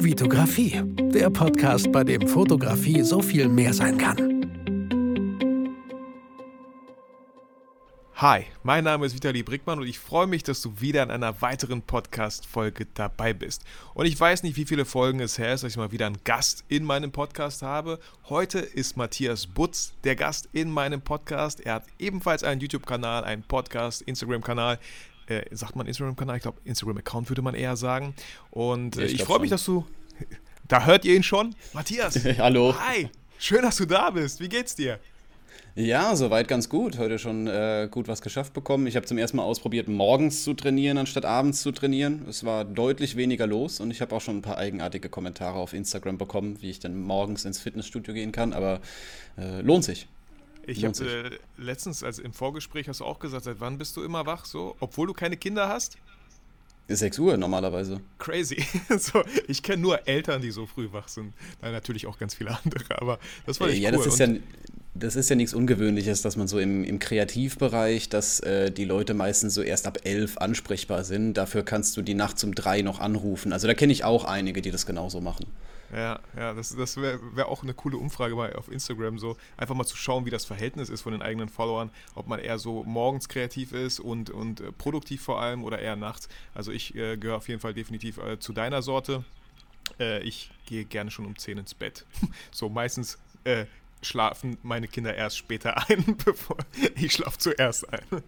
Vitografie, der Podcast, bei dem Fotografie so viel mehr sein kann. Hi, mein Name ist Vitali Brickmann und ich freue mich, dass du wieder in einer weiteren Podcast-Folge dabei bist. Und ich weiß nicht, wie viele Folgen es her ist, dass ich mal wieder einen Gast in meinem Podcast habe. Heute ist Matthias Butz der Gast in meinem Podcast. Er hat ebenfalls einen YouTube-Kanal, einen Podcast, Instagram-Kanal äh, sagt man Instagram-Kanal? Ich glaube, Instagram-Account würde man eher sagen. Und äh, ich, ich freue mich, dass du. Da hört ihr ihn schon. Matthias. Hallo. Hi. Schön, dass du da bist. Wie geht's dir? Ja, soweit ganz gut. Heute schon äh, gut was geschafft bekommen. Ich habe zum ersten Mal ausprobiert, morgens zu trainieren, anstatt abends zu trainieren. Es war deutlich weniger los und ich habe auch schon ein paar eigenartige Kommentare auf Instagram bekommen, wie ich dann morgens ins Fitnessstudio gehen kann. Aber äh, lohnt sich. Ich habe äh, letztens, also im Vorgespräch hast du auch gesagt, seit wann bist du immer wach, so, obwohl du keine Kinder hast? 6 Uhr normalerweise. Crazy. so, ich kenne nur Eltern, die so früh wach sind. Nein, natürlich auch ganz viele andere, aber das war echt ja, cool. Das ist ja, das ist ja nichts Ungewöhnliches, dass man so im, im Kreativbereich, dass äh, die Leute meistens so erst ab elf ansprechbar sind. Dafür kannst du die Nacht um drei noch anrufen. Also da kenne ich auch einige, die das genauso machen. Ja, ja, das, das wäre wär auch eine coole Umfrage mal auf Instagram, so einfach mal zu schauen, wie das Verhältnis ist von den eigenen Followern, ob man eher so morgens kreativ ist und, und äh, produktiv vor allem oder eher nachts. Also ich äh, gehöre auf jeden Fall definitiv äh, zu deiner Sorte. Äh, ich gehe gerne schon um 10 ins Bett. so meistens äh, schlafen meine Kinder erst später ein, bevor ich schlafe zuerst ein.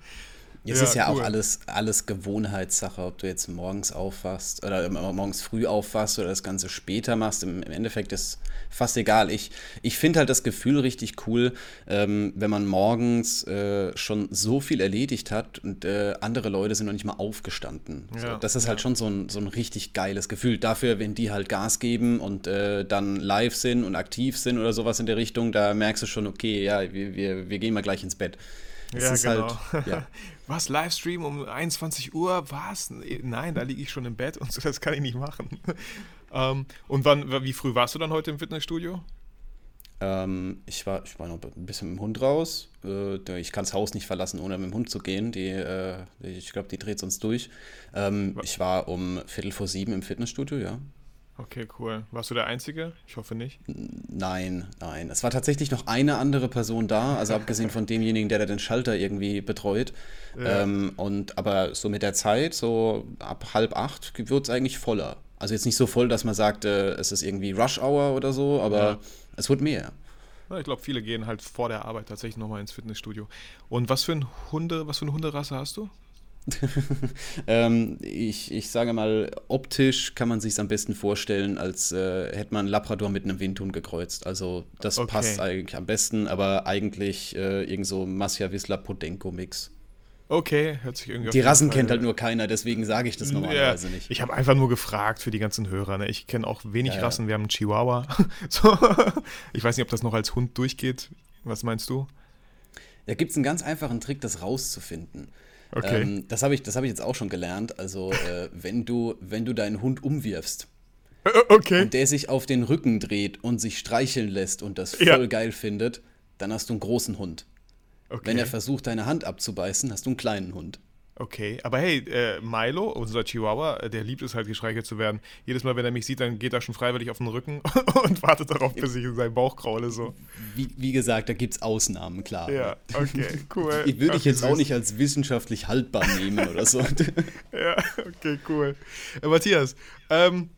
Es ja, ist ja cool. auch alles, alles Gewohnheitssache, ob du jetzt morgens aufwachst oder morgens früh aufwachst oder das Ganze später machst. Im, im Endeffekt ist fast egal. Ich, ich finde halt das Gefühl richtig cool, ähm, wenn man morgens äh, schon so viel erledigt hat und äh, andere Leute sind noch nicht mal aufgestanden. Ja, so, das ist halt ja. halt schon so ein, so ein richtig geiles Gefühl. Dafür, wenn die halt Gas geben und äh, dann live sind und aktiv sind oder sowas in der Richtung, da merkst du schon, okay, ja, wir, wir, wir gehen mal gleich ins Bett. Es ja, genau. Halt, ja. Was, Livestream um 21 Uhr? Was? Nein, da liege ich schon im Bett und so, das kann ich nicht machen. ähm, und wann, wie früh warst du dann heute im Fitnessstudio? Ähm, ich, war, ich war noch ein bisschen mit dem Hund raus. Äh, ich kann das Haus nicht verlassen, ohne mit dem Hund zu gehen. Die, äh, ich glaube, die dreht sonst durch. Ähm, ich war um Viertel vor sieben im Fitnessstudio, ja. Okay, cool. Warst du der Einzige? Ich hoffe nicht. Nein, nein. Es war tatsächlich noch eine andere Person da, also abgesehen von demjenigen, der da den Schalter irgendwie betreut. Ja. Ähm, und aber so mit der Zeit, so ab halb acht, wird es eigentlich voller. Also jetzt nicht so voll, dass man sagt, äh, es ist irgendwie Rush Hour oder so, aber ja. es wird mehr. Ja, ich glaube, viele gehen halt vor der Arbeit tatsächlich nochmal ins Fitnessstudio. Und was für ein Hunde, was für eine Hunderasse hast du? ähm, ich, ich sage mal, optisch kann man sich am besten vorstellen, als äh, hätte man Labrador mit einem Windhund gekreuzt. Also das okay. passt eigentlich am besten, aber eigentlich äh, irgend so Masja Wisla Podenko Mix. Okay, hört sich irgendwie Die Rassen kennt halt nur keiner, deswegen sage ich das normalerweise ja, nicht. Ich habe einfach nur gefragt für die ganzen Hörer. Ne? Ich kenne auch wenig ja, Rassen. Wir haben einen Chihuahua. so. Ich weiß nicht, ob das noch als Hund durchgeht. Was meinst du? Da gibt es einen ganz einfachen Trick, das rauszufinden. Okay. Ähm, das habe ich, hab ich jetzt auch schon gelernt. Also, äh, wenn, du, wenn du deinen Hund umwirfst äh, äh, okay. und der sich auf den Rücken dreht und sich streicheln lässt und das voll ja. geil findet, dann hast du einen großen Hund. Okay. Wenn er versucht, deine Hand abzubeißen, hast du einen kleinen Hund. Okay, aber hey, äh, Milo, unser Chihuahua, äh, der liebt es halt, gestreichelt zu werden. Jedes Mal, wenn er mich sieht, dann geht er schon freiwillig auf den Rücken und wartet darauf, bis ich in seinen Bauch kraule. So. Wie, wie gesagt, da gibt es Ausnahmen, klar. Ja, okay, cool. Ich würde dich jetzt auch nicht als wissenschaftlich haltbar nehmen oder so. ja, okay, cool. Äh, Matthias, ähm,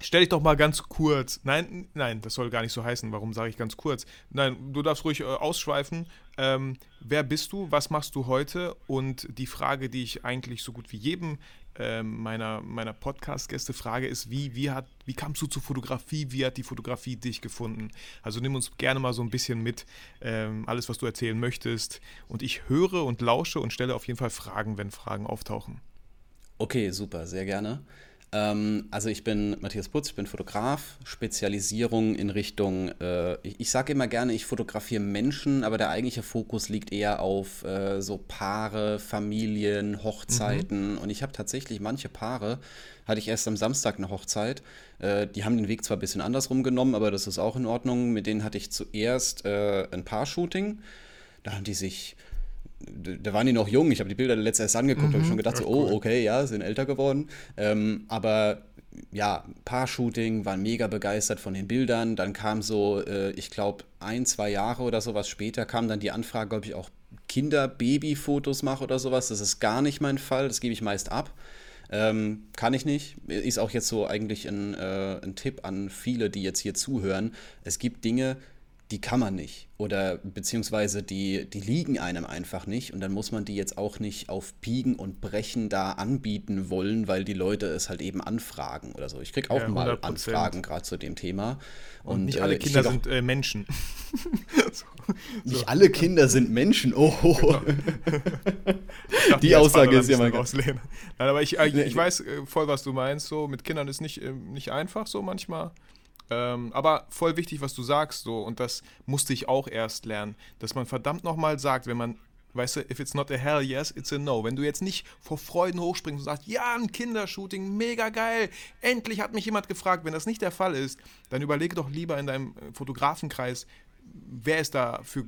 Stell dich doch mal ganz kurz. Nein, nein, das soll gar nicht so heißen. Warum sage ich ganz kurz? Nein, du darfst ruhig äh, ausschweifen. Ähm, wer bist du? Was machst du heute? Und die Frage, die ich eigentlich so gut wie jedem äh, meiner, meiner Podcast-Gäste frage, ist, wie, wie, hat, wie kamst du zur Fotografie? Wie hat die Fotografie dich gefunden? Also nimm uns gerne mal so ein bisschen mit, ähm, alles, was du erzählen möchtest. Und ich höre und lausche und stelle auf jeden Fall Fragen, wenn Fragen auftauchen. Okay, super, sehr gerne. Ähm, also ich bin Matthias Putz, ich bin Fotograf, Spezialisierung in Richtung, äh, ich, ich sage immer gerne, ich fotografiere Menschen, aber der eigentliche Fokus liegt eher auf äh, so Paare, Familien, Hochzeiten. Mhm. Und ich habe tatsächlich manche Paare, hatte ich erst am Samstag eine Hochzeit, äh, die haben den Weg zwar ein bisschen andersrum genommen, aber das ist auch in Ordnung. Mit denen hatte ich zuerst äh, ein Paar-Shooting. Da haben die sich da waren die noch jung. Ich habe die Bilder letztes erst angeguckt, mhm, habe schon gedacht, so, oh, okay, ja, sind älter geworden. Ähm, aber ja, Paar-Shooting, waren mega begeistert von den Bildern. Dann kam so, äh, ich glaube, ein, zwei Jahre oder sowas später kam dann die Anfrage, ob ich auch Kinder-Baby-Fotos mache oder sowas. Das ist gar nicht mein Fall, das gebe ich meist ab. Ähm, kann ich nicht. Ist auch jetzt so eigentlich ein, äh, ein Tipp an viele, die jetzt hier zuhören. Es gibt Dinge, die kann man nicht oder beziehungsweise die, die liegen einem einfach nicht und dann muss man die jetzt auch nicht auf Biegen und Brechen da anbieten wollen, weil die Leute es halt eben anfragen oder so. Ich kriege auch ja, mal Anfragen gerade zu dem Thema. Und, und nicht alle äh, Kinder sind äh, Menschen. so, nicht so. alle Kinder sind Menschen. Oh. Genau. die Aussage ist ja mal ganz. Nein, aber ich, ich, ich weiß äh, voll, was du meinst. So mit Kindern ist nicht, äh, nicht einfach so manchmal. Ähm, aber voll wichtig, was du sagst, so, und das musste ich auch erst lernen, dass man verdammt nochmal sagt, wenn man, weißt du, if it's not a hell yes, it's a no. Wenn du jetzt nicht vor Freuden hochspringst und sagst, ja, ein Kindershooting, mega geil, endlich hat mich jemand gefragt, wenn das nicht der Fall ist, dann überlege doch lieber in deinem äh, Fotografenkreis, wer ist da für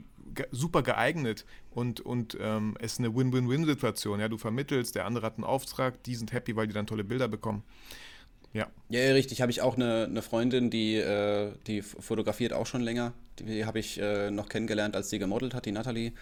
super geeignet und, und ähm, es ist eine Win-Win-Win-Situation. Ja, du vermittelst, der andere hat einen Auftrag, die sind happy, weil die dann tolle Bilder bekommen. Ja. Ja, richtig. Habe ich auch eine, eine Freundin, die, äh, die fotografiert auch schon länger. Die habe ich äh, noch kennengelernt, als sie gemodelt hat, die Natalie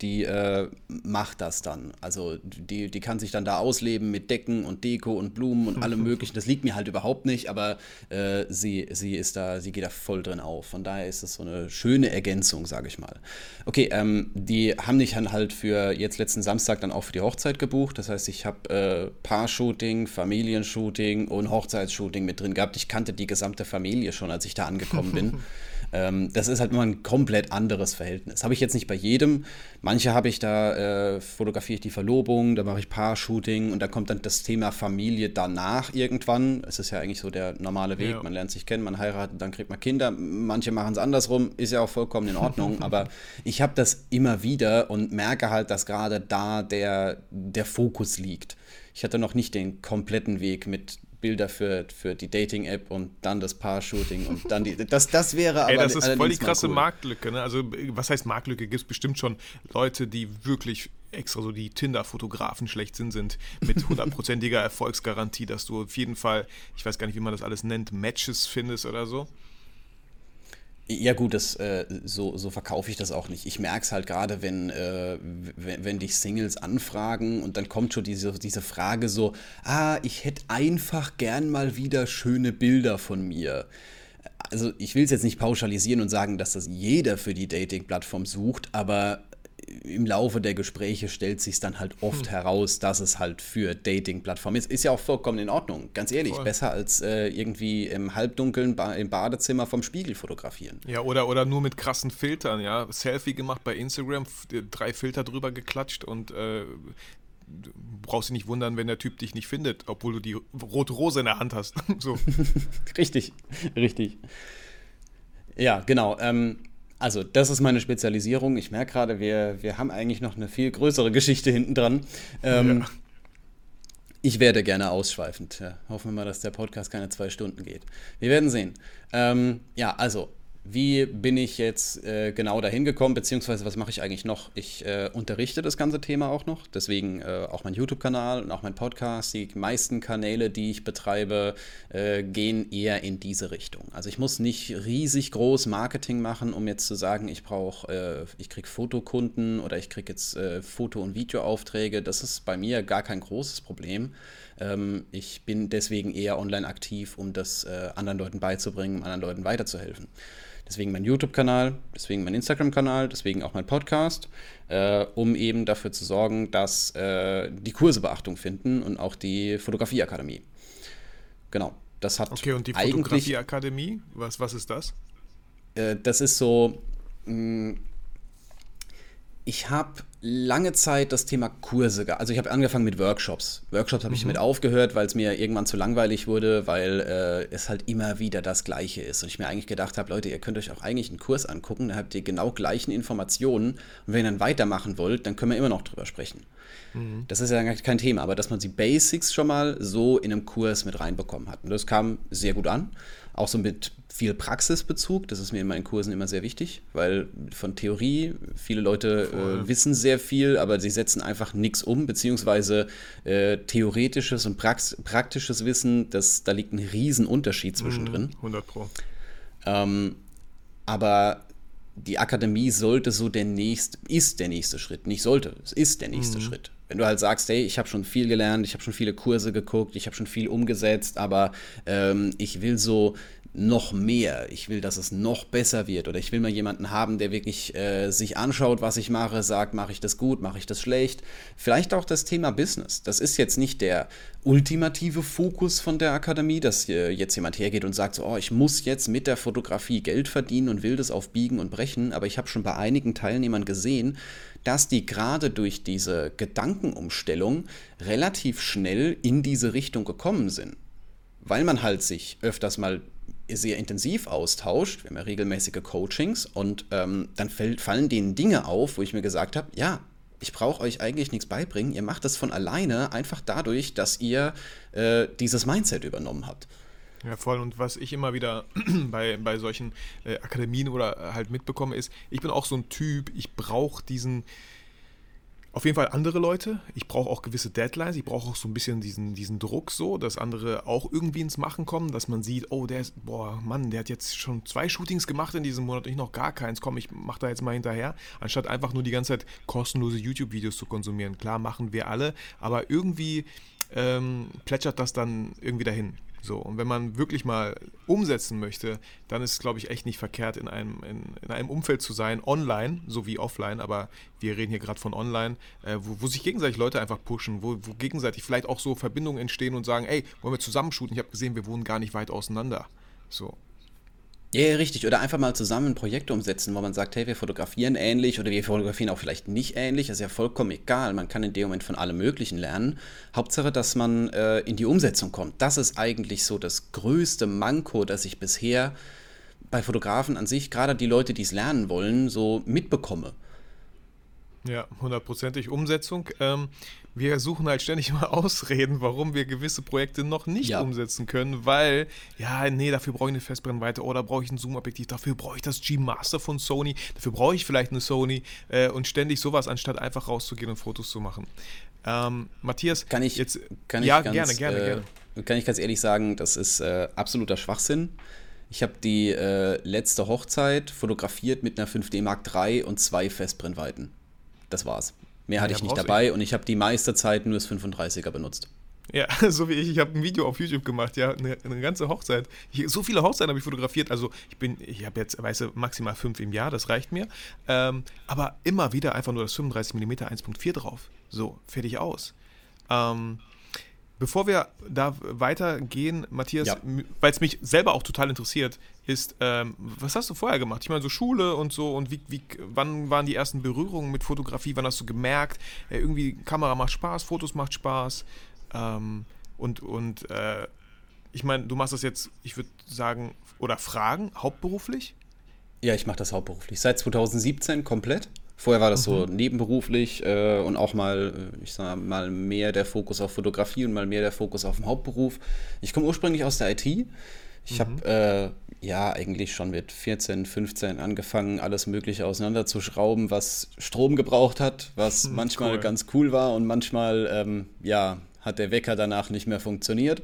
die äh, macht das dann. Also die, die kann sich dann da ausleben mit Decken und Deko und Blumen und allem möglichen. Das liegt mir halt überhaupt nicht, aber äh, sie, sie ist da, sie geht da voll drin auf. Von daher ist es so eine schöne Ergänzung, sage ich mal. Okay, ähm, die haben mich dann halt für jetzt letzten Samstag dann auch für die Hochzeit gebucht. Das heißt, ich habe äh, Paar-Shooting, Familienshooting und Hochzeitsshooting mit drin gehabt. Ich kannte die gesamte Familie schon, als ich da angekommen bin. Ähm, das ist halt immer ein komplett anderes Verhältnis. Habe ich jetzt nicht bei jedem. Manche habe ich da, äh, fotografiere ich die Verlobung, da mache ich Paar-Shooting und da kommt dann das Thema Familie danach irgendwann. Es ist ja eigentlich so der normale Weg. Ja. Man lernt sich kennen, man heiratet, dann kriegt man Kinder. Manche machen es andersrum, ist ja auch vollkommen in Ordnung. aber ich habe das immer wieder und merke halt, dass gerade da der, der Fokus liegt. Ich hatte noch nicht den kompletten Weg mit Bilder für, für die Dating-App und dann das Paar-Shooting und dann die. Das, das wäre aber. Ey, das ist voll die krasse cool. Marktlücke. Ne? Also, was heißt Marktlücke? Gibt es bestimmt schon Leute, die wirklich extra so die Tinder-Fotografen schlechthin sind, mit hundertprozentiger Erfolgsgarantie, dass du auf jeden Fall, ich weiß gar nicht, wie man das alles nennt, Matches findest oder so. Ja gut, das, äh, so, so verkaufe ich das auch nicht. Ich merke es halt gerade, wenn, äh, wenn, wenn dich Singles anfragen und dann kommt schon diese, diese Frage so, ah, ich hätte einfach gern mal wieder schöne Bilder von mir. Also ich will es jetzt nicht pauschalisieren und sagen, dass das jeder für die Dating-Plattform sucht, aber im Laufe der Gespräche stellt sich dann halt oft hm. heraus, dass es halt für Dating-Plattformen ist. Ist ja auch vollkommen in Ordnung. Ganz ehrlich, Voll. besser als äh, irgendwie im Halbdunkeln ba im Badezimmer vom Spiegel fotografieren. Ja, oder, oder nur mit krassen Filtern, ja. Selfie gemacht bei Instagram, drei Filter drüber geklatscht und äh, du brauchst dich nicht wundern, wenn der Typ dich nicht findet, obwohl du die rote Rose in der Hand hast. so. richtig, richtig. Ja, genau. Ähm, also, das ist meine Spezialisierung. Ich merke gerade, wir, wir haben eigentlich noch eine viel größere Geschichte hinten dran. Ähm, ja. Ich werde gerne ausschweifend. Ja, hoffen wir mal, dass der Podcast keine zwei Stunden geht. Wir werden sehen. Ähm, ja, also wie bin ich jetzt äh, genau dahin gekommen, beziehungsweise was mache ich eigentlich noch? Ich äh, unterrichte das ganze Thema auch noch, deswegen äh, auch mein YouTube-Kanal und auch mein Podcast. Die meisten Kanäle, die ich betreibe, äh, gehen eher in diese Richtung. Also ich muss nicht riesig groß Marketing machen, um jetzt zu sagen, ich brauche, äh, ich kriege Fotokunden oder ich kriege jetzt äh, Foto- und Videoaufträge. Das ist bei mir gar kein großes Problem. Ähm, ich bin deswegen eher online aktiv, um das anderen Leuten beizubringen, um anderen Leuten weiterzuhelfen. Deswegen mein YouTube-Kanal, deswegen mein Instagram-Kanal, deswegen auch mein Podcast, äh, um eben dafür zu sorgen, dass äh, die Kurse Beachtung finden und auch die Fotografieakademie. Genau, das hat Okay, und die Fotografieakademie, was, was ist das? Äh, das ist so, mh, mm, ich habe lange Zeit das Thema Kurse, also ich habe angefangen mit Workshops. Workshops habe ich mhm. mit aufgehört, weil es mir irgendwann zu langweilig wurde, weil äh, es halt immer wieder das Gleiche ist. Und ich mir eigentlich gedacht habe, Leute, ihr könnt euch auch eigentlich einen Kurs angucken, da habt ihr genau gleichen Informationen. Und wenn ihr dann weitermachen wollt, dann können wir immer noch drüber sprechen. Mhm. Das ist ja kein Thema, aber dass man die Basics schon mal so in einem Kurs mit reinbekommen hat. Und das kam sehr gut an. Auch so mit viel Praxisbezug. Das ist mir in meinen Kursen immer sehr wichtig, weil von Theorie, viele Leute äh, wissen sehr sehr viel, aber sie setzen einfach nichts um, beziehungsweise äh, theoretisches und Prax praktisches Wissen, das, da liegt ein Riesenunterschied zwischendrin. 100 Pro. Ähm, aber die Akademie sollte so der nächste, ist der nächste Schritt. Nicht sollte, es ist der nächste mhm. Schritt. Wenn du halt sagst, hey, ich habe schon viel gelernt, ich habe schon viele Kurse geguckt, ich habe schon viel umgesetzt, aber ähm, ich will so noch mehr, ich will, dass es noch besser wird oder ich will mal jemanden haben, der wirklich äh, sich anschaut, was ich mache, sagt, mache ich das gut, mache ich das schlecht. Vielleicht auch das Thema Business. Das ist jetzt nicht der ultimative Fokus von der Akademie, dass äh, jetzt jemand hergeht und sagt, so, oh, ich muss jetzt mit der Fotografie Geld verdienen und will das auf Biegen und Brechen, aber ich habe schon bei einigen Teilnehmern gesehen, dass die gerade durch diese Gedankenumstellung relativ schnell in diese Richtung gekommen sind weil man halt sich öfters mal sehr intensiv austauscht, wir haben ja regelmäßige Coachings und ähm, dann fällt, fallen denen Dinge auf, wo ich mir gesagt habe, ja, ich brauche euch eigentlich nichts beibringen, ihr macht das von alleine, einfach dadurch, dass ihr äh, dieses Mindset übernommen habt. Ja, voll. Und was ich immer wieder bei, bei solchen äh, Akademien oder halt mitbekomme, ist, ich bin auch so ein Typ, ich brauche diesen, auf jeden Fall andere Leute. Ich brauche auch gewisse Deadlines. Ich brauche auch so ein bisschen diesen, diesen Druck so, dass andere auch irgendwie ins Machen kommen, dass man sieht, oh, der ist, boah, Mann, der hat jetzt schon zwei Shootings gemacht in diesem Monat und ich noch gar keins. Komm, ich mach da jetzt mal hinterher. Anstatt einfach nur die ganze Zeit kostenlose YouTube-Videos zu konsumieren. Klar, machen wir alle, aber irgendwie ähm, plätschert das dann irgendwie dahin. So, und wenn man wirklich mal umsetzen möchte, dann ist es, glaube ich, echt nicht verkehrt, in einem, in, in, einem Umfeld zu sein, online sowie offline, aber wir reden hier gerade von online, äh, wo, wo, sich gegenseitig Leute einfach pushen, wo, wo, gegenseitig vielleicht auch so Verbindungen entstehen und sagen, ey, wollen wir zusammen shooten? Ich habe gesehen, wir wohnen gar nicht weit auseinander. So. Ja, ja, richtig. Oder einfach mal zusammen Projekte umsetzen, wo man sagt, hey, wir fotografieren ähnlich oder wir fotografieren auch vielleicht nicht ähnlich. Das ist ja vollkommen egal. Man kann in dem Moment von allem Möglichen lernen. Hauptsache, dass man äh, in die Umsetzung kommt. Das ist eigentlich so das größte Manko, das ich bisher bei Fotografen an sich, gerade die Leute, die es lernen wollen, so mitbekomme. Ja, hundertprozentig Umsetzung. Ähm, wir suchen halt ständig mal Ausreden, warum wir gewisse Projekte noch nicht ja. umsetzen können, weil, ja, nee, dafür brauche ich eine Festbrennweite oder brauche ich ein Zoom-Objektiv, dafür brauche ich das G-Master von Sony, dafür brauche ich vielleicht eine Sony äh, und ständig sowas, anstatt einfach rauszugehen und Fotos zu machen. Ähm, Matthias, kann ich jetzt. Kann ich ja, ganz, gerne, gerne, äh, gerne. Kann ich ganz ehrlich sagen, das ist äh, absoluter Schwachsinn. Ich habe die äh, letzte Hochzeit fotografiert mit einer 5D Mark III und zwei Festbrennweiten. Das war's. Mehr hatte ja, ich nicht dabei ich. und ich habe die meiste Zeit nur das 35er benutzt. Ja, so wie ich. Ich habe ein Video auf YouTube gemacht, ja, eine, eine ganze Hochzeit. Ich, so viele Hochzeiten habe ich fotografiert. Also ich bin, ich habe jetzt, weißt du, maximal fünf im Jahr, das reicht mir. Ähm, aber immer wieder einfach nur das 35 mm 1.4 drauf. So, fertig aus. Ähm, Bevor wir da weitergehen, Matthias, ja. weil es mich selber auch total interessiert, ist, ähm, was hast du vorher gemacht? Ich meine, so Schule und so und wie, wie, wann waren die ersten Berührungen mit Fotografie? Wann hast du gemerkt, äh, irgendwie Kamera macht Spaß, Fotos macht Spaß ähm, und, und äh, ich meine, du machst das jetzt, ich würde sagen, oder fragen, hauptberuflich? Ja, ich mache das hauptberuflich. Seit 2017 komplett. Vorher war das mhm. so nebenberuflich äh, und auch mal, äh, ich sag mal, mehr der Fokus auf Fotografie und mal mehr der Fokus auf den Hauptberuf. Ich komme ursprünglich aus der IT. Ich mhm. habe äh, ja eigentlich schon mit 14, 15 angefangen, alles Mögliche auseinanderzuschrauben, was Strom gebraucht hat, was mhm, manchmal cool. ganz cool war und manchmal ähm, ja, hat der Wecker danach nicht mehr funktioniert.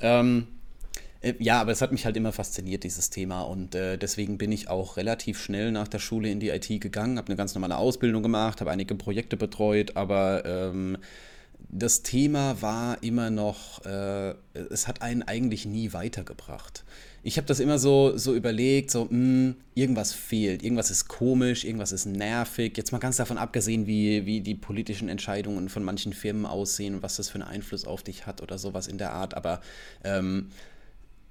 Ähm, äh, ja, aber es hat mich halt immer fasziniert, dieses Thema. Und äh, deswegen bin ich auch relativ schnell nach der Schule in die IT gegangen, habe eine ganz normale Ausbildung gemacht, habe einige Projekte betreut, aber ähm, das Thema war immer noch, äh, es hat einen eigentlich nie weitergebracht. Ich habe das immer so, so überlegt, so, mh, hm, irgendwas fehlt, irgendwas ist komisch, irgendwas ist nervig. Jetzt mal ganz davon abgesehen, wie, wie die politischen Entscheidungen von manchen Firmen aussehen und was das für einen Einfluss auf dich hat oder sowas in der Art. Aber ähm,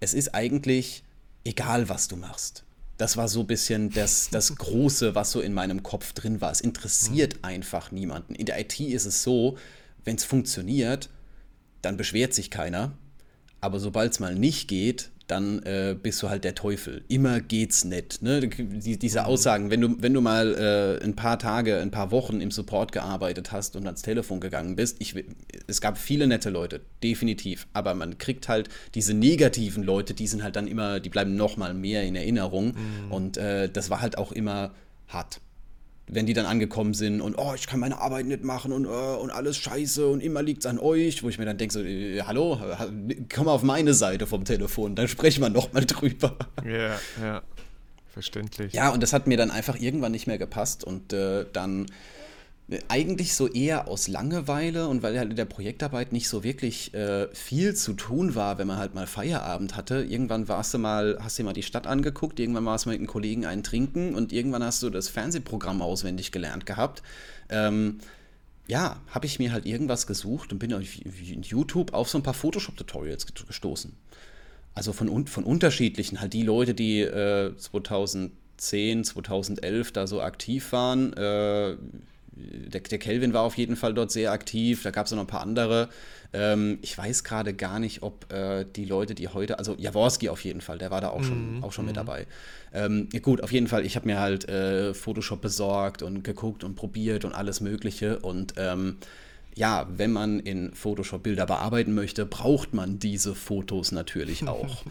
es ist eigentlich egal, was du machst. Das war so ein bisschen das, das Große, was so in meinem Kopf drin war. Es interessiert mhm. einfach niemanden. In der IT ist es so, wenn es funktioniert, dann beschwert sich keiner. Aber sobald es mal nicht geht, dann äh, bist du halt der Teufel. Immer geht's nicht. Ne? Die, diese mhm. Aussagen, wenn du, wenn du mal äh, ein paar Tage, ein paar Wochen im Support gearbeitet hast und ans Telefon gegangen bist, ich, es gab viele nette Leute, definitiv. Aber man kriegt halt diese negativen Leute, die sind halt dann immer, die bleiben noch mal mehr in Erinnerung. Mhm. Und äh, das war halt auch immer hart. Wenn die dann angekommen sind und oh, ich kann meine Arbeit nicht machen und, uh, und alles scheiße und immer liegt es an euch, wo ich mir dann denke, so, äh, hallo, komm auf meine Seite vom Telefon, dann sprechen wir nochmal drüber. Ja, ja, verständlich. Ja, und das hat mir dann einfach irgendwann nicht mehr gepasst und äh, dann eigentlich so eher aus Langeweile und weil halt in der Projektarbeit nicht so wirklich äh, viel zu tun war, wenn man halt mal Feierabend hatte. Irgendwann warst du mal, hast du mal die Stadt angeguckt, irgendwann warst du mit einem Kollegen einen trinken und irgendwann hast du das Fernsehprogramm auswendig gelernt gehabt. Ähm, ja, habe ich mir halt irgendwas gesucht und bin auf YouTube auf so ein paar Photoshop-Tutorials gestoßen. Also von, von unterschiedlichen, halt die Leute, die äh, 2010, 2011 da so aktiv waren, äh, der, der Kelvin war auf jeden Fall dort sehr aktiv, da gab es noch ein paar andere. Ähm, ich weiß gerade gar nicht, ob äh, die Leute, die heute, also Jaworski auf jeden Fall, der war da auch schon, mm, auch schon mit mhm. dabei. Ähm, gut, auf jeden Fall, ich habe mir halt äh, Photoshop besorgt und geguckt und probiert und alles Mögliche und ähm, ja, wenn man in Photoshop Bilder bearbeiten möchte, braucht man diese Fotos natürlich auch.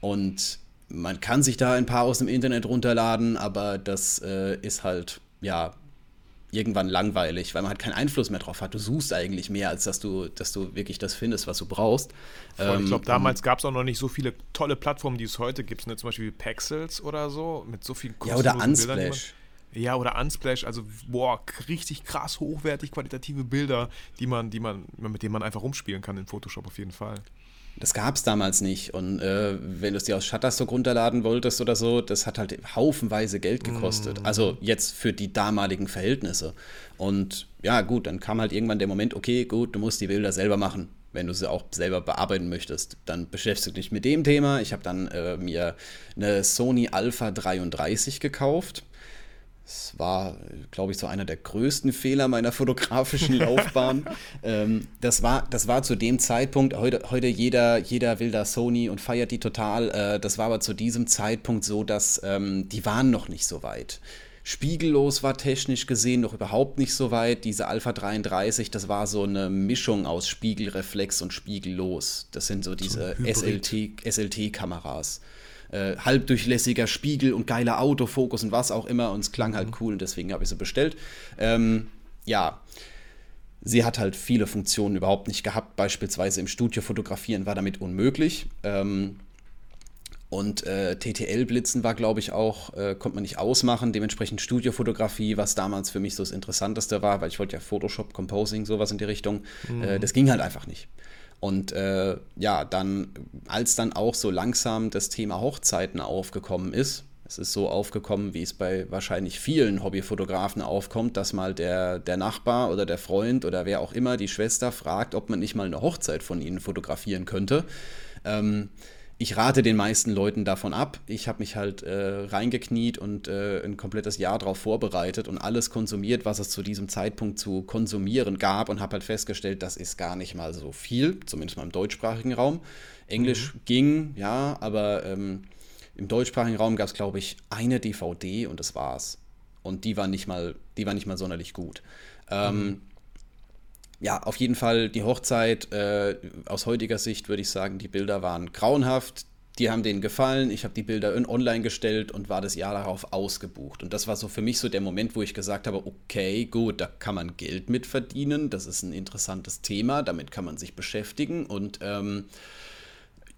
und man kann sich da ein paar aus dem Internet runterladen, aber das äh, ist halt, ja, irgendwann langweilig, weil man halt keinen Einfluss mehr drauf hat. Du suchst eigentlich mehr, als dass du, dass du wirklich das findest, was du brauchst. Voll, ich glaube, ähm, damals gab es auch noch nicht so viele tolle Plattformen, die es heute gibt. Ne? Zum Beispiel Pexels oder so, mit so vielen Ja, oder Unsplash. Man, ja, oder Unsplash, also boah, richtig krass hochwertig qualitative Bilder, die man, die man, mit denen man einfach rumspielen kann in Photoshop auf jeden Fall. Das gab es damals nicht. Und äh, wenn du es dir aus Shutterstock runterladen wolltest oder so, das hat halt haufenweise Geld gekostet. Mm. Also jetzt für die damaligen Verhältnisse. Und ja, gut, dann kam halt irgendwann der Moment, okay, gut, du musst die Bilder selber machen. Wenn du sie auch selber bearbeiten möchtest, dann beschäftigst du dich mit dem Thema. Ich habe dann äh, mir eine Sony Alpha 33 gekauft es war, glaube ich, so einer der größten Fehler meiner fotografischen Laufbahn. ähm, das, war, das war zu dem Zeitpunkt, heute, heute jeder, jeder will da Sony und feiert die total. Äh, das war aber zu diesem Zeitpunkt so, dass ähm, die waren noch nicht so weit. Spiegellos war technisch gesehen noch überhaupt nicht so weit. Diese Alpha 33, das war so eine Mischung aus Spiegelreflex und Spiegellos. Das sind so diese so SLT-Kameras. SLT äh, halbdurchlässiger Spiegel und geiler Autofokus und was auch immer. Und es klang halt mhm. cool und deswegen habe ich sie bestellt. Ähm, ja, sie hat halt viele Funktionen überhaupt nicht gehabt. Beispielsweise im Studio fotografieren war damit unmöglich. Ähm, und äh, TTL-Blitzen war, glaube ich, auch, äh, konnte man nicht ausmachen. Dementsprechend Studiofotografie, was damals für mich so das Interessanteste war, weil ich wollte ja Photoshop, Composing, sowas in die Richtung. Mhm. Äh, das ging halt einfach nicht. Und äh, ja, dann, als dann auch so langsam das Thema Hochzeiten aufgekommen ist, es ist so aufgekommen, wie es bei wahrscheinlich vielen Hobbyfotografen aufkommt, dass mal der, der Nachbar oder der Freund oder wer auch immer die Schwester fragt, ob man nicht mal eine Hochzeit von ihnen fotografieren könnte. Ähm, ich rate den meisten Leuten davon ab. Ich habe mich halt äh, reingekniet und äh, ein komplettes Jahr darauf vorbereitet und alles konsumiert, was es zu diesem Zeitpunkt zu konsumieren gab und habe halt festgestellt, das ist gar nicht mal so viel, zumindest mal im deutschsprachigen Raum. Englisch mhm. ging, ja, aber ähm, im deutschsprachigen Raum gab es, glaube ich, eine DVD und das war's. Und die war nicht mal, die war nicht mal sonderlich gut. Ähm, mhm ja, auf jeden Fall die Hochzeit. Äh, aus heutiger Sicht würde ich sagen, die Bilder waren grauenhaft. Die haben denen gefallen. Ich habe die Bilder online gestellt und war das Jahr darauf ausgebucht. Und das war so für mich so der Moment, wo ich gesagt habe: Okay, gut, da kann man Geld mit verdienen. Das ist ein interessantes Thema. Damit kann man sich beschäftigen. Und ähm,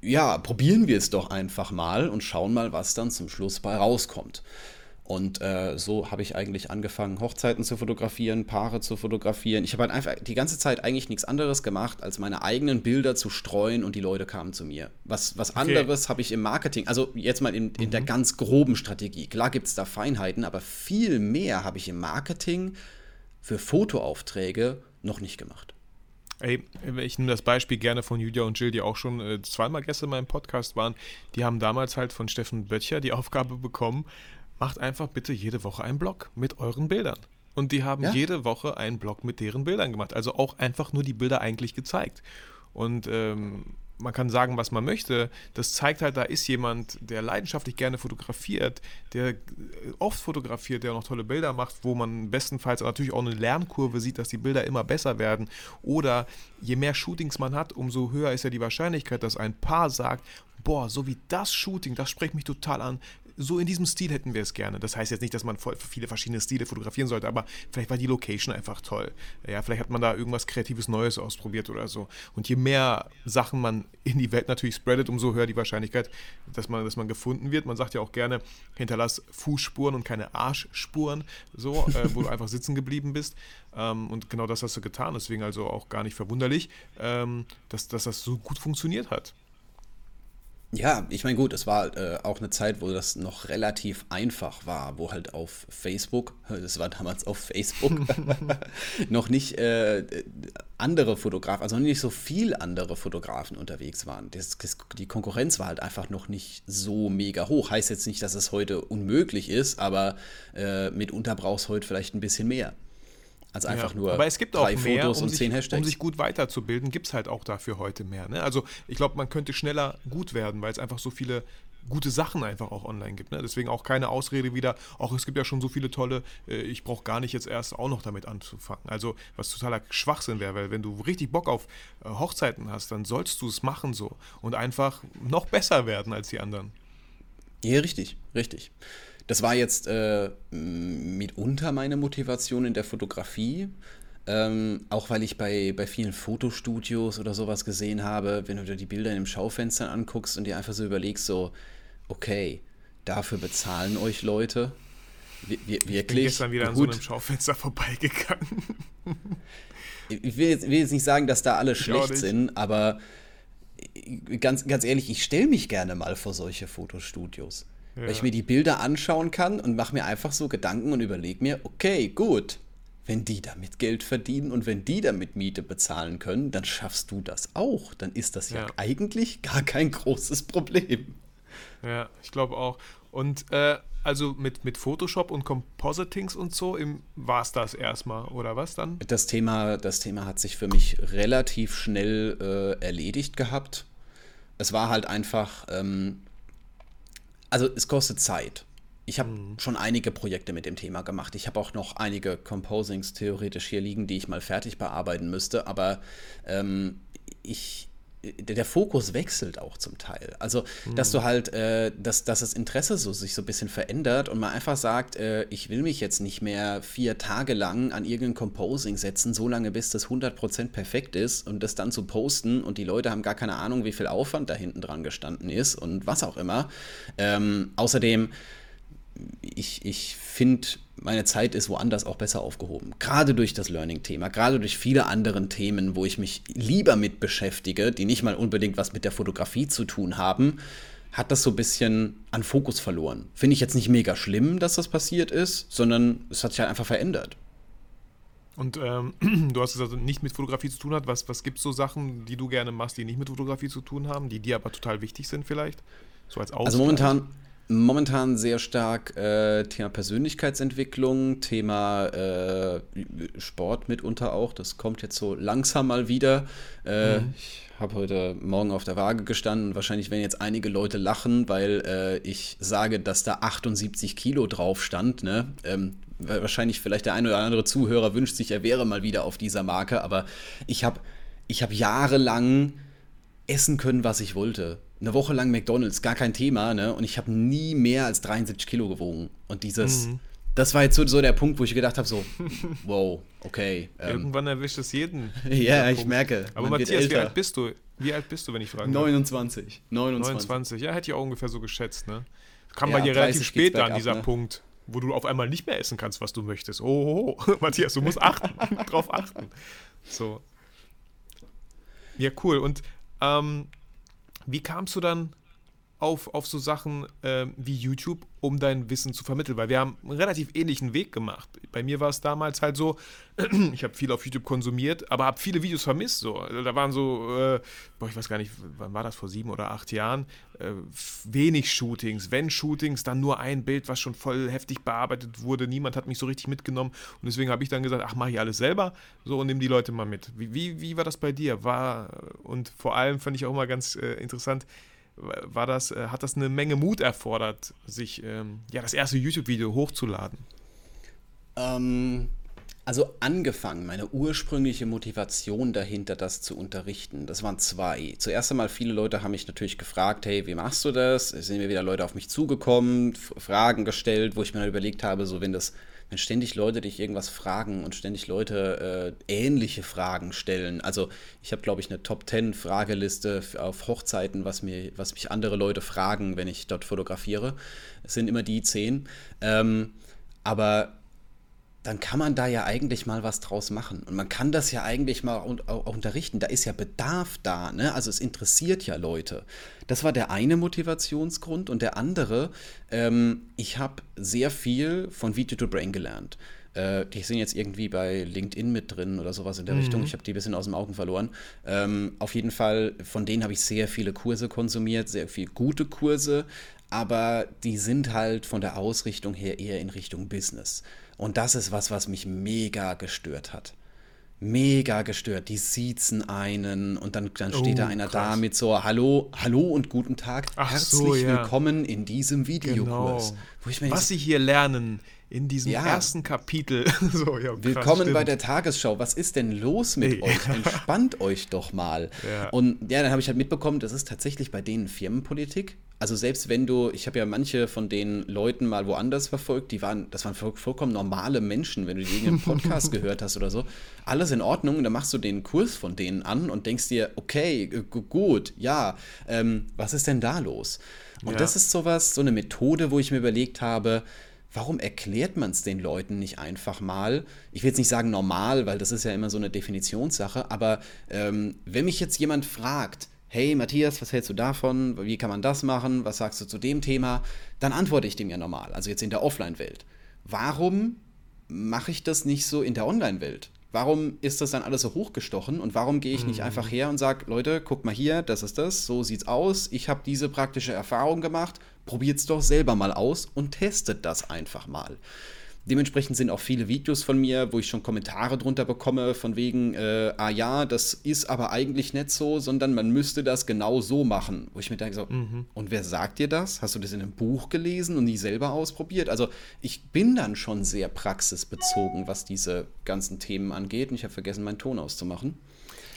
ja, probieren wir es doch einfach mal und schauen mal, was dann zum Schluss bei rauskommt. Und äh, so habe ich eigentlich angefangen, Hochzeiten zu fotografieren, Paare zu fotografieren. Ich habe halt einfach die ganze Zeit eigentlich nichts anderes gemacht, als meine eigenen Bilder zu streuen und die Leute kamen zu mir. Was, was okay. anderes habe ich im Marketing, also jetzt mal in, in mhm. der ganz groben Strategie. Klar gibt es da Feinheiten, aber viel mehr habe ich im Marketing für Fotoaufträge noch nicht gemacht. Ey, ich nehme das Beispiel gerne von Julia und Jill, die auch schon äh, zweimal gestern in meinem Podcast waren. Die haben damals halt von Steffen Böttcher die Aufgabe bekommen, macht einfach bitte jede Woche einen Blog mit euren Bildern. Und die haben ja? jede Woche einen Blog mit deren Bildern gemacht. Also auch einfach nur die Bilder eigentlich gezeigt. Und ähm, man kann sagen, was man möchte. Das zeigt halt, da ist jemand, der leidenschaftlich gerne fotografiert, der oft fotografiert, der noch tolle Bilder macht, wo man bestenfalls natürlich auch eine Lernkurve sieht, dass die Bilder immer besser werden. Oder je mehr Shootings man hat, umso höher ist ja die Wahrscheinlichkeit, dass ein Paar sagt, boah, so wie das Shooting, das spricht mich total an, so in diesem Stil hätten wir es gerne. Das heißt jetzt nicht, dass man voll viele verschiedene Stile fotografieren sollte, aber vielleicht war die Location einfach toll. Ja, vielleicht hat man da irgendwas Kreatives Neues ausprobiert oder so. Und je mehr Sachen man in die Welt natürlich spreadet, umso höher die Wahrscheinlichkeit, dass man, dass man gefunden wird. Man sagt ja auch gerne, hinterlass Fußspuren und keine Arschspuren, so, äh, wo du einfach sitzen geblieben bist. Ähm, und genau das hast du getan. Deswegen also auch gar nicht verwunderlich, ähm, dass, dass das so gut funktioniert hat. Ja, ich meine, gut, es war äh, auch eine Zeit, wo das noch relativ einfach war, wo halt auf Facebook, das war damals auf Facebook, noch nicht äh, andere Fotografen, also nicht so viel andere Fotografen unterwegs waren. Das, das, die Konkurrenz war halt einfach noch nicht so mega hoch. Heißt jetzt nicht, dass es heute unmöglich ist, aber äh, mitunter brauchst du heute vielleicht ein bisschen mehr als einfach ja, nur aber es gibt auch drei mehr, Fotos um und sich, zehn Hashtags. Um sich gut weiterzubilden, gibt es halt auch dafür heute mehr. Ne? Also ich glaube, man könnte schneller gut werden, weil es einfach so viele gute Sachen einfach auch online gibt. Ne? Deswegen auch keine Ausrede wieder, auch es gibt ja schon so viele tolle, äh, ich brauche gar nicht jetzt erst auch noch damit anzufangen. Also was totaler Schwachsinn wäre, weil wenn du richtig Bock auf äh, Hochzeiten hast, dann sollst du es machen so und einfach noch besser werden als die anderen. Ja, richtig, richtig. Das war jetzt äh, mitunter meine Motivation in der Fotografie. Ähm, auch weil ich bei, bei vielen Fotostudios oder sowas gesehen habe, wenn du dir die Bilder in den Schaufenstern anguckst und dir einfach so überlegst, so, okay, dafür bezahlen euch Leute. Wir, wirklich. Ich bin gestern wieder Gut. an so einem Schaufenster vorbeigegangen. ich will jetzt, will jetzt nicht sagen, dass da alle ich schlecht sind, aber ganz, ganz ehrlich, ich stelle mich gerne mal vor solche Fotostudios. Ja. Weil ich mir die Bilder anschauen kann und mache mir einfach so Gedanken und überlege mir, okay, gut, wenn die damit Geld verdienen und wenn die damit Miete bezahlen können, dann schaffst du das auch. Dann ist das ja, ja eigentlich gar kein großes Problem. Ja, ich glaube auch. Und äh, also mit, mit Photoshop und Compositings und so war es das erstmal, oder was dann? Das Thema, das Thema hat sich für mich relativ schnell äh, erledigt gehabt. Es war halt einfach, ähm, also es kostet Zeit. Ich habe mhm. schon einige Projekte mit dem Thema gemacht. Ich habe auch noch einige Composings theoretisch hier liegen, die ich mal fertig bearbeiten müsste. Aber ähm, ich, der Fokus wechselt auch zum Teil. Also, mhm. dass du halt, äh, dass, dass das Interesse so sich so ein bisschen verändert und man einfach sagt, äh, ich will mich jetzt nicht mehr vier Tage lang an irgendein Composing setzen, so lange bis das 100% perfekt ist und das dann zu posten und die Leute haben gar keine Ahnung, wie viel Aufwand da hinten dran gestanden ist und was auch immer. Ähm, außerdem, ich, ich finde, meine Zeit ist woanders auch besser aufgehoben. Gerade durch das Learning-Thema, gerade durch viele andere Themen, wo ich mich lieber mit beschäftige, die nicht mal unbedingt was mit der Fotografie zu tun haben, hat das so ein bisschen an Fokus verloren. Finde ich jetzt nicht mega schlimm, dass das passiert ist, sondern es hat sich halt einfach verändert. Und ähm, du hast gesagt, nicht mit Fotografie zu tun hat. Was, was gibt es so Sachen, die du gerne machst, die nicht mit Fotografie zu tun haben, die dir aber total wichtig sind vielleicht? So als Ausgleich? Also momentan, Momentan sehr stark äh, Thema Persönlichkeitsentwicklung, Thema äh, Sport mitunter auch. Das kommt jetzt so langsam mal wieder. Äh, mhm. Ich habe heute Morgen auf der Waage gestanden. Wahrscheinlich werden jetzt einige Leute lachen, weil äh, ich sage, dass da 78 Kilo drauf stand. Ne? Ähm, wahrscheinlich vielleicht der eine oder andere Zuhörer wünscht sich, er wäre mal wieder auf dieser Marke. Aber ich habe ich hab jahrelang essen können, was ich wollte eine Woche lang McDonalds, gar kein Thema, ne? Und ich habe nie mehr als 73 Kilo gewogen. Und dieses, mhm. das war jetzt so, so, der Punkt, wo ich gedacht habe, so, wow, okay. Ähm, Irgendwann erwischt es jeden. ja, ich merke. Aber Matthias, wie alt bist du? Wie alt bist du, wenn ich frage? 29. 29. 29, ja, hätte ich auch ungefähr so geschätzt, ne? Kam ja, bei dir relativ spät an dieser ne? Punkt, wo du auf einmal nicht mehr essen kannst, was du möchtest. Oh, oh, oh. Matthias, du musst achten, drauf achten. So. Ja, cool. Und ähm, wie kamst du dann auf, auf so Sachen äh, wie YouTube, um dein Wissen zu vermitteln? Weil wir haben einen relativ ähnlichen Weg gemacht. Bei mir war es damals halt so, ich habe viel auf YouTube konsumiert, aber habe viele Videos vermisst. So. Also da waren so, äh, boah, ich weiß gar nicht, wann war das, vor sieben oder acht Jahren, äh, wenig Shootings. Wenn Shootings, dann nur ein Bild, was schon voll heftig bearbeitet wurde. Niemand hat mich so richtig mitgenommen. Und deswegen habe ich dann gesagt, ach, mache ich alles selber so und nehme die Leute mal mit. Wie, wie, wie war das bei dir? War, und vor allem fand ich auch immer ganz äh, interessant, war das, äh, hat das eine Menge Mut erfordert, sich ähm, ja, das erste YouTube-Video hochzuladen? Ähm, Also angefangen, meine ursprüngliche Motivation dahinter, das zu unterrichten, das waren zwei. Zuerst einmal, viele Leute haben mich natürlich gefragt, hey, wie machst du das? Es sind mir wieder Leute auf mich zugekommen, Fragen gestellt, wo ich mir dann überlegt habe, so wenn das, wenn ständig Leute dich irgendwas fragen und ständig Leute äh, ähnliche Fragen stellen. Also ich habe, glaube ich, eine Top 10 Frageliste auf Hochzeiten, was, mir, was mich andere Leute fragen, wenn ich dort fotografiere. Es sind immer die zehn. Ähm, aber dann kann man da ja eigentlich mal was draus machen. Und man kann das ja eigentlich mal auch unterrichten. Da ist ja Bedarf da. Ne? Also es interessiert ja Leute. Das war der eine Motivationsgrund. Und der andere, ähm, ich habe sehr viel von Video to Brain gelernt. Äh, die sind jetzt irgendwie bei LinkedIn mit drin oder sowas in der mhm. Richtung. Ich habe die ein bisschen aus dem Augen verloren. Ähm, auf jeden Fall, von denen habe ich sehr viele Kurse konsumiert, sehr viele gute Kurse. Aber die sind halt von der Ausrichtung her eher in Richtung Business. Und das ist was, was mich mega gestört hat. Mega gestört. Die siezen einen und dann, dann steht oh, da einer krass. da mit so Hallo, Hallo und guten Tag. Ach Herzlich so, ja. willkommen in diesem Videokurs. Genau. was Sie hier lernen in diesem ja. ersten Kapitel. so, ja, krass, Willkommen stimmt. bei der Tagesschau. Was ist denn los mit Ey. euch? Entspannt euch doch mal. Ja. Und ja, dann habe ich halt mitbekommen, das ist tatsächlich bei denen Firmenpolitik. Also selbst wenn du, ich habe ja manche von den Leuten mal woanders verfolgt, die waren, das waren vollkommen normale Menschen, wenn du die irgendeinen Podcast gehört hast oder so. Alles in Ordnung, dann machst du den Kurs von denen an und denkst dir, okay, gut, ja, ähm, was ist denn da los? Und ja. das ist sowas, so eine Methode, wo ich mir überlegt habe, warum erklärt man es den Leuten nicht einfach mal? Ich will jetzt nicht sagen normal, weil das ist ja immer so eine Definitionssache, aber ähm, wenn mich jetzt jemand fragt, hey Matthias, was hältst du davon? Wie kann man das machen? Was sagst du zu dem Thema? Dann antworte ich dem ja normal, also jetzt in der Offline-Welt. Warum mache ich das nicht so in der Online-Welt? Warum ist das dann alles so hochgestochen und warum gehe ich nicht mhm. einfach her und sage, Leute, guckt mal hier, das ist das, so sieht's aus, ich habe diese praktische Erfahrung gemacht, probiert's doch selber mal aus und testet das einfach mal. Dementsprechend sind auch viele Videos von mir, wo ich schon Kommentare drunter bekomme, von wegen, äh, ah ja, das ist aber eigentlich nicht so, sondern man müsste das genau so machen. Wo ich mir denke, so, mhm. und wer sagt dir das? Hast du das in einem Buch gelesen und nie selber ausprobiert? Also ich bin dann schon sehr praxisbezogen, was diese ganzen Themen angeht. Und ich habe vergessen, meinen Ton auszumachen.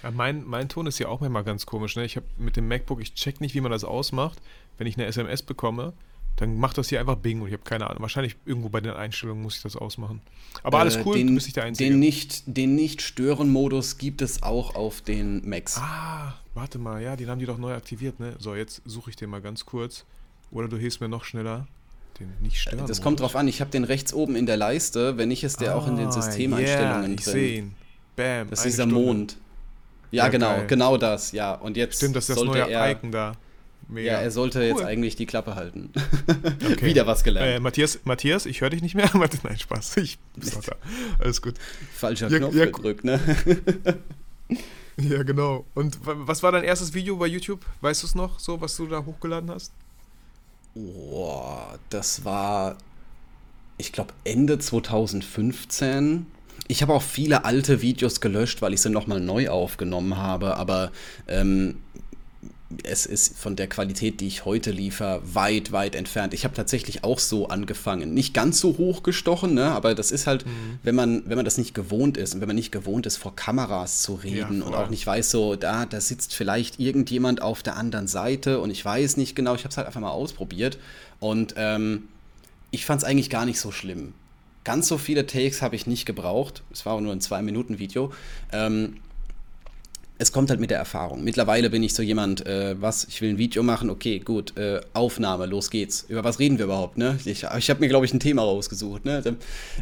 Ja, mein, mein Ton ist ja auch manchmal ganz komisch. Ne? Ich habe mit dem MacBook, ich check nicht, wie man das ausmacht, wenn ich eine SMS bekomme dann macht das hier einfach Bing und ich habe keine Ahnung. Wahrscheinlich irgendwo bei den Einstellungen muss ich das ausmachen. Aber alles äh, cool, den, du bist nicht der Einzige. Den nicht, den Nicht-Stören-Modus gibt es auch auf den Macs. Ah, warte mal, ja, den haben die doch neu aktiviert, ne? So, jetzt suche ich den mal ganz kurz. Oder du hilfst mir noch schneller. Den Nicht-Stören. Das kommt drauf an, ich habe den rechts oben in der Leiste, wenn nicht, ist der ah, auch in den ah, Systemeinstellungen yeah, ich drin. Ich ihn. Bam. Das ist dieser Stunde. Mond. Ja, ja genau, geil. genau das, ja. Und jetzt Stimmt, das ist das neue Icon da. Mega. Ja, er sollte cool. jetzt eigentlich die Klappe halten. Okay. Wieder was gelernt. Äh, Matthias, Matthias, ich höre dich nicht mehr. Nein, Spaß. Ich, Alles gut. Falscher ja, Knopf ja, gedrückt, ne? ja, genau. Und was war dein erstes Video bei YouTube? Weißt du es noch, so, was du da hochgeladen hast? Boah, das war, ich glaube, Ende 2015. Ich habe auch viele alte Videos gelöscht, weil ich sie nochmal neu aufgenommen habe, aber ähm, es ist von der Qualität, die ich heute liefere, weit, weit entfernt. Ich habe tatsächlich auch so angefangen. Nicht ganz so hochgestochen, ne? aber das ist halt, mhm. wenn, man, wenn man das nicht gewohnt ist und wenn man nicht gewohnt ist, vor Kameras zu reden ja, und auch nicht weiß, so, da, da sitzt vielleicht irgendjemand auf der anderen Seite und ich weiß nicht genau, ich habe es halt einfach mal ausprobiert und ähm, ich fand es eigentlich gar nicht so schlimm. Ganz so viele Takes habe ich nicht gebraucht. Es war auch nur ein Zwei-Minuten-Video. Ähm, es kommt halt mit der Erfahrung. Mittlerweile bin ich so jemand, äh, was, ich will ein Video machen, okay, gut, äh, Aufnahme, los geht's. Über was reden wir überhaupt, ne? Ich, ich habe mir, glaube ich, ein Thema rausgesucht, ne?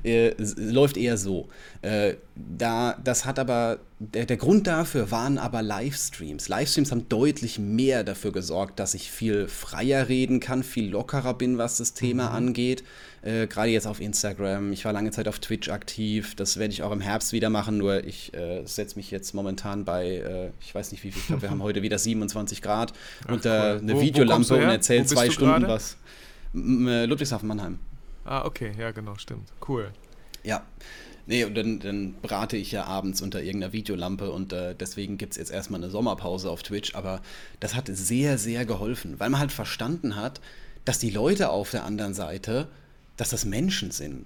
Äh, läuft eher so. Äh, da, das hat aber, der, der Grund dafür waren aber Livestreams. Livestreams haben deutlich mehr dafür gesorgt, dass ich viel freier reden kann, viel lockerer bin, was das Thema mhm. angeht. Äh, Gerade jetzt auf Instagram. Ich war lange Zeit auf Twitch aktiv. Das werde ich auch im Herbst wieder machen. Nur ich äh, setze mich jetzt momentan bei, äh, ich weiß nicht wie viel, ich glaube, wir haben heute wieder 27 Grad Ach, unter cool. eine wo, Videolampe wo und erzähle zwei Stunden was. Äh, Ludwigshafen Mannheim. Ah, okay, ja, genau, stimmt. Cool. Ja. Nee, und dann, dann brate ich ja abends unter irgendeiner Videolampe und äh, deswegen gibt es jetzt erstmal eine Sommerpause auf Twitch, aber das hat sehr, sehr geholfen, weil man halt verstanden hat, dass die Leute auf der anderen Seite dass das Menschen sind.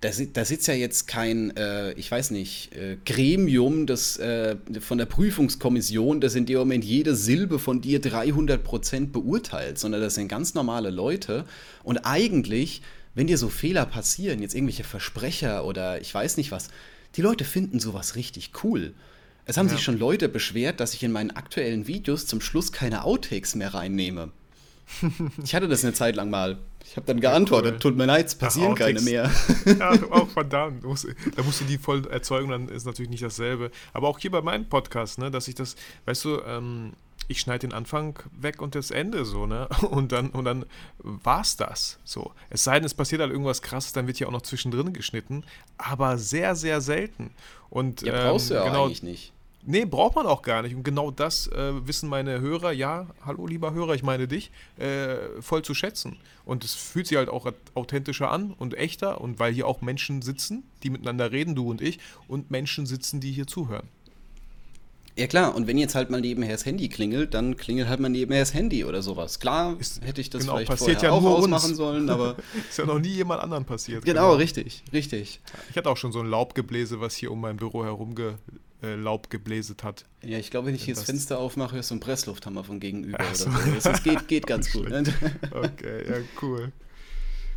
da, da sitzt ja jetzt kein, äh, ich weiß nicht, äh, Gremium das, äh, von der Prüfungskommission, das in dem Moment jede Silbe von dir 300 Prozent beurteilt, sondern das sind ganz normale Leute. Und eigentlich, wenn dir so Fehler passieren, jetzt irgendwelche Versprecher oder ich weiß nicht was, die Leute finden sowas richtig cool. Es haben ja. sich schon Leute beschwert, dass ich in meinen aktuellen Videos zum Schluss keine Outtakes mehr reinnehme. ich hatte das eine Zeit lang mal. Ich habe dann geantwortet, cool. tut mir leid, es passieren Ach, keine mehr. ja, auch verdammt. Da musst du die voll erzeugen, dann ist natürlich nicht dasselbe. Aber auch hier bei meinem Podcast, ne, dass ich das, weißt du, ähm, ich schneide den Anfang weg und das Ende so, ne? Und dann, und dann war's das. So. Es sei denn, es passiert halt irgendwas krasses, dann wird hier auch noch zwischendrin geschnitten, aber sehr, sehr selten. Und, ja, brauchst ähm, du ja genau, eigentlich nicht. Nee, braucht man auch gar nicht. Und genau das äh, wissen meine Hörer, ja, hallo lieber Hörer, ich meine dich, äh, voll zu schätzen. Und es fühlt sich halt auch authentischer an und echter. Und weil hier auch Menschen sitzen, die miteinander reden, du und ich, und Menschen sitzen, die hier zuhören. Ja klar, und wenn jetzt halt mal nebenher das Handy klingelt, dann klingelt halt mal nebenher das Handy oder sowas. Klar, ist, hätte ich das genau, vielleicht passiert vorher ja auch ausmachen sollen, aber ist ja noch nie jemand anderen passiert. Genau, genau, richtig, richtig. Ich hatte auch schon so ein Laubgebläse, was hier um mein Büro herum ge äh, Laub gebläset hat. Ja, ich glaube, wenn ich hier das Fenster aufmache, ist so ein Presslufthammer von gegenüber so. oder so. Das geht, geht ganz gut. Ne? Okay, ja, cool.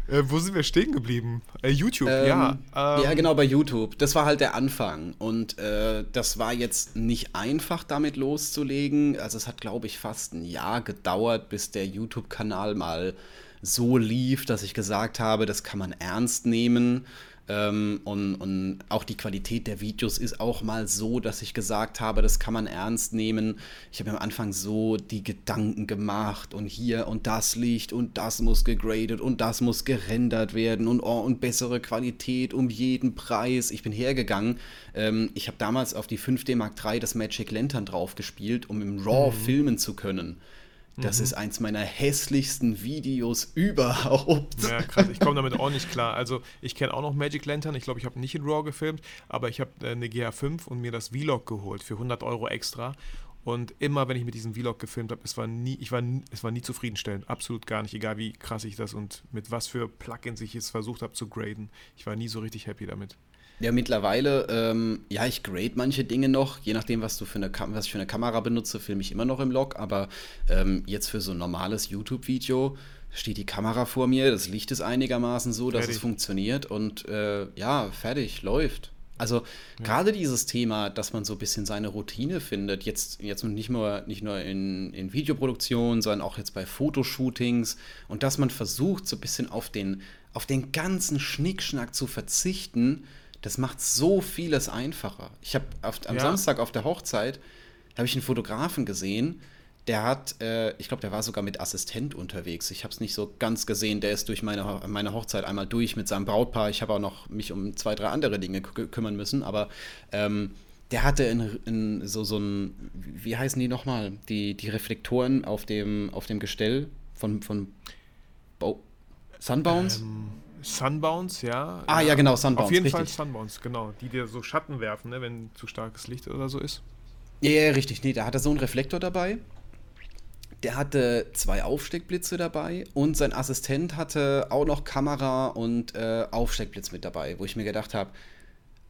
Äh, wo sind wir stehen geblieben? Äh, YouTube, ähm, ja. Ähm, ja, genau, bei YouTube. Das war halt der Anfang. Und äh, das war jetzt nicht einfach, damit loszulegen. Also es hat, glaube ich, fast ein Jahr gedauert, bis der YouTube-Kanal mal so lief, dass ich gesagt habe, das kann man ernst nehmen. Ähm, und, und auch die Qualität der Videos ist auch mal so, dass ich gesagt habe, das kann man ernst nehmen. Ich habe am Anfang so die Gedanken gemacht und hier und das liegt und das muss gegradet und das muss gerendert werden und, oh, und bessere Qualität um jeden Preis. Ich bin hergegangen. Ähm, ich habe damals auf die 5D Mark III das Magic Lantern drauf gespielt, um im RAW mhm. filmen zu können. Das mhm. ist eins meiner hässlichsten Videos überhaupt. Ja, krass. Ich komme damit auch nicht klar. Also, ich kenne auch noch Magic Lantern. Ich glaube, ich habe nicht in RAW gefilmt, aber ich habe äh, eine GH5 und mir das Vlog geholt für 100 Euro extra. Und immer, wenn ich mit diesem Vlog gefilmt habe, es war nie, ich war, es war nie zufriedenstellend. Absolut gar nicht. Egal, wie krass ich das und mit was für Plugins ich es versucht habe zu graden. Ich war nie so richtig happy damit. Ja, mittlerweile, ähm, ja, ich grade manche Dinge noch, je nachdem, was du für eine, was ich für eine Kamera benutze, filme ich immer noch im Log, aber ähm, jetzt für so ein normales YouTube-Video steht die Kamera vor mir, das Licht ist einigermaßen so, dass fertig. es funktioniert und äh, ja, fertig, läuft. Also ja. gerade dieses Thema, dass man so ein bisschen seine Routine findet, jetzt, jetzt nicht nur, nicht nur in, in Videoproduktion, sondern auch jetzt bei Fotoshootings und dass man versucht, so ein bisschen auf den, auf den ganzen Schnickschnack zu verzichten, das macht so vieles einfacher. Ich habe am ja. Samstag auf der Hochzeit habe ich einen Fotografen gesehen, der hat, äh, ich glaube, der war sogar mit Assistent unterwegs. Ich habe es nicht so ganz gesehen. Der ist durch meine, meine Hochzeit einmal durch mit seinem Brautpaar. Ich habe auch noch mich um zwei, drei andere Dinge kümmern müssen. Aber ähm, der hatte in, in so, so ein, wie heißen die nochmal? Die, die Reflektoren auf dem, auf dem Gestell von, von Sunbounce? Ähm, Sunbounce, ja. Ah, ja, genau, Sunbounce. Auf jeden richtig. Fall Sunbounce, genau. Die dir so Schatten werfen, ne, wenn zu starkes Licht oder so ist. Ja, ja, richtig. Nee, da hat er so einen Reflektor dabei. Der hatte zwei Aufsteckblitze dabei und sein Assistent hatte auch noch Kamera und äh, Aufsteckblitz mit dabei, wo ich mir gedacht habe,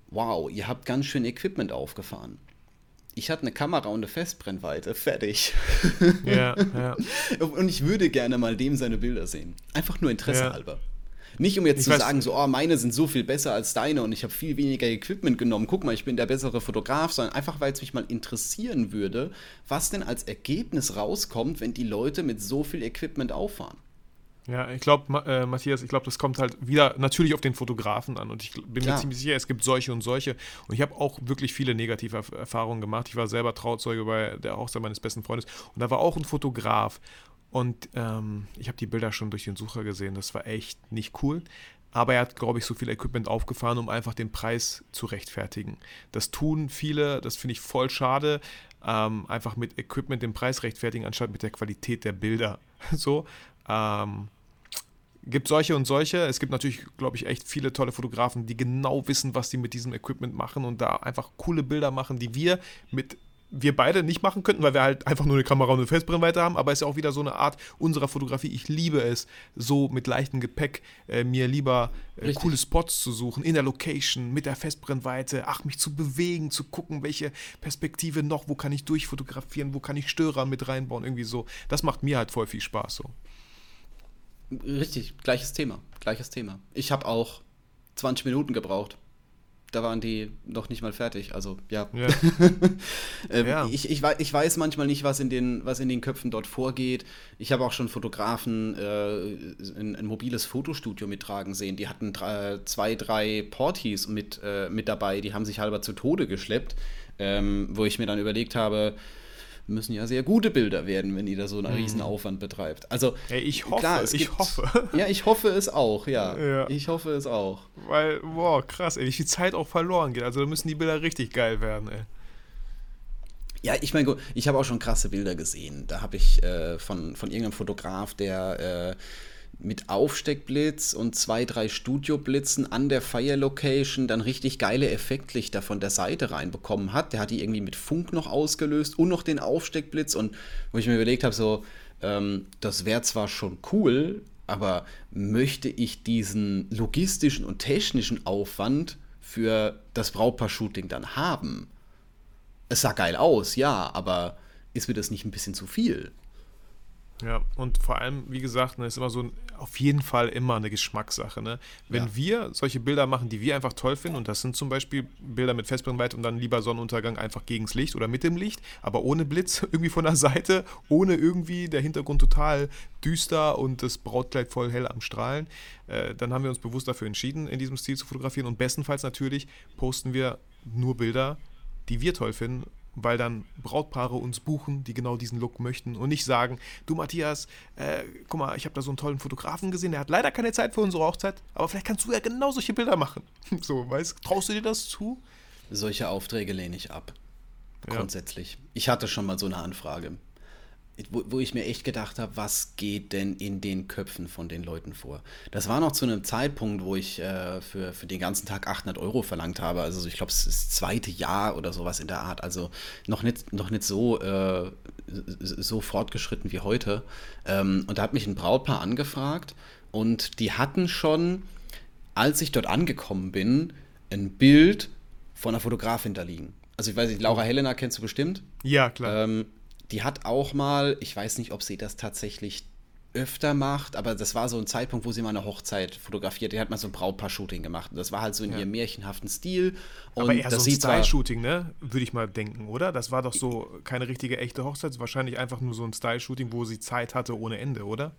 wow, ihr habt ganz schön Equipment aufgefahren. Ich hatte eine Kamera und eine Festbrennweite, fertig. Ja, ja. Und ich würde gerne mal dem seine Bilder sehen. Einfach nur Interesse ja. halber. Nicht um jetzt ich zu sagen, so, oh, meine sind so viel besser als deine und ich habe viel weniger Equipment genommen. Guck mal, ich bin der bessere Fotograf, sondern einfach, weil es mich mal interessieren würde, was denn als Ergebnis rauskommt, wenn die Leute mit so viel Equipment auffahren. Ja, ich glaube, äh, Matthias, ich glaube, das kommt halt wieder natürlich auf den Fotografen an. Und ich bin Klar. mir ziemlich sicher, es gibt solche und solche. Und ich habe auch wirklich viele negative Erfahrungen gemacht. Ich war selber Trauzeuge bei der Hochzeit meines besten Freundes. Und da war auch ein Fotograf. Und ähm, ich habe die Bilder schon durch den Sucher gesehen. Das war echt nicht cool. Aber er hat, glaube ich, so viel Equipment aufgefahren, um einfach den Preis zu rechtfertigen. Das tun viele, das finde ich voll schade. Ähm, einfach mit Equipment den Preis rechtfertigen, anstatt mit der Qualität der Bilder. so. Ähm, gibt solche und solche. Es gibt natürlich, glaube ich, echt viele tolle Fotografen, die genau wissen, was sie mit diesem Equipment machen und da einfach coole Bilder machen, die wir mit wir beide nicht machen könnten, weil wir halt einfach nur eine Kamera und eine Festbrennweite haben, aber es ist ja auch wieder so eine Art unserer Fotografie. Ich liebe es, so mit leichtem Gepäck äh, mir lieber äh, coole Spots zu suchen, in der Location, mit der Festbrennweite, ach, mich zu bewegen, zu gucken, welche Perspektive noch, wo kann ich durchfotografieren, wo kann ich Störer mit reinbauen, irgendwie so. Das macht mir halt voll viel Spaß so. Richtig, gleiches Thema, gleiches Thema. Ich habe auch 20 Minuten gebraucht da waren die noch nicht mal fertig. Also ja. ja. ähm, ja. Ich, ich, ich, weiß manchmal nicht, was in, den, was in den Köpfen dort vorgeht. Ich habe auch schon Fotografen äh, ein, ein, mobiles Fotostudio mittragen sehen. Die hatten drei, zwei, drei Portis mit, äh, mit dabei, die haben sich halber zu Tode geschleppt, ähm, wo ich mir dann überlegt habe, müssen ja sehr gute Bilder werden, wenn die da so einen mhm. riesen Aufwand betreibt. Also hey, ich hoffe, klar, ich gibt, hoffe. Ja, ich hoffe es auch, ja. ja. Ich hoffe es auch. Weil, boah, krass, ey, wie viel Zeit auch verloren geht. Also da müssen die Bilder richtig geil werden, ey. Ja, ich meine, ich habe auch schon krasse Bilder gesehen. Da habe ich äh, von, von irgendeinem Fotograf, der äh, mit Aufsteckblitz und zwei, drei Studioblitzen an der Fire Location dann richtig geile Effektlichter von der Seite reinbekommen hat. Der hat die irgendwie mit Funk noch ausgelöst und noch den Aufsteckblitz und wo ich mir überlegt habe, so, ähm, das wäre zwar schon cool, aber möchte ich diesen logistischen und technischen Aufwand für das Brautpaar-Shooting dann haben? Es sah geil aus, ja, aber ist mir das nicht ein bisschen zu viel? Ja, und vor allem, wie gesagt, ne, ist immer so ein, auf jeden Fall immer eine Geschmackssache. Ne? Wenn ja. wir solche Bilder machen, die wir einfach toll finden, und das sind zum Beispiel Bilder mit Festbrennweite und dann lieber Sonnenuntergang einfach gegens Licht oder mit dem Licht, aber ohne Blitz irgendwie von der Seite, ohne irgendwie der Hintergrund total düster und das Brautkleid voll hell am Strahlen, äh, dann haben wir uns bewusst dafür entschieden, in diesem Stil zu fotografieren. Und bestenfalls natürlich posten wir nur Bilder, die wir toll finden weil dann Brautpaare uns buchen, die genau diesen Look möchten und nicht sagen, du Matthias, äh, guck mal, ich habe da so einen tollen Fotografen gesehen, der hat leider keine Zeit für unsere Hochzeit, aber vielleicht kannst du ja genau solche Bilder machen. So, weißt traust du dir das zu? Solche Aufträge lehne ich ab. Grundsätzlich. Ja. Ich hatte schon mal so eine Anfrage wo, wo ich mir echt gedacht habe, was geht denn in den Köpfen von den Leuten vor? Das war noch zu einem Zeitpunkt, wo ich äh, für, für den ganzen Tag 800 Euro verlangt habe. Also ich glaube, es ist das zweite Jahr oder sowas in der Art. Also noch nicht, noch nicht so, äh, so fortgeschritten wie heute. Ähm, und da hat mich ein Brautpaar angefragt und die hatten schon, als ich dort angekommen bin, ein Bild von einer Fotografin da liegen. Also ich weiß nicht, Laura Helena kennst du bestimmt? Ja, klar. Ähm, die hat auch mal, ich weiß nicht, ob sie das tatsächlich öfter macht, aber das war so ein Zeitpunkt, wo sie mal eine Hochzeit fotografiert. Die hat mal so ein Brautpaar-Shooting gemacht. Und das war halt so in ja. ihrem märchenhaften Stil. Und aber eher das so ein Style-Shooting, ne? Würde ich mal denken, oder? Das war doch so keine richtige echte Hochzeit, wahrscheinlich einfach nur so ein Style-Shooting, wo sie Zeit hatte ohne Ende, oder?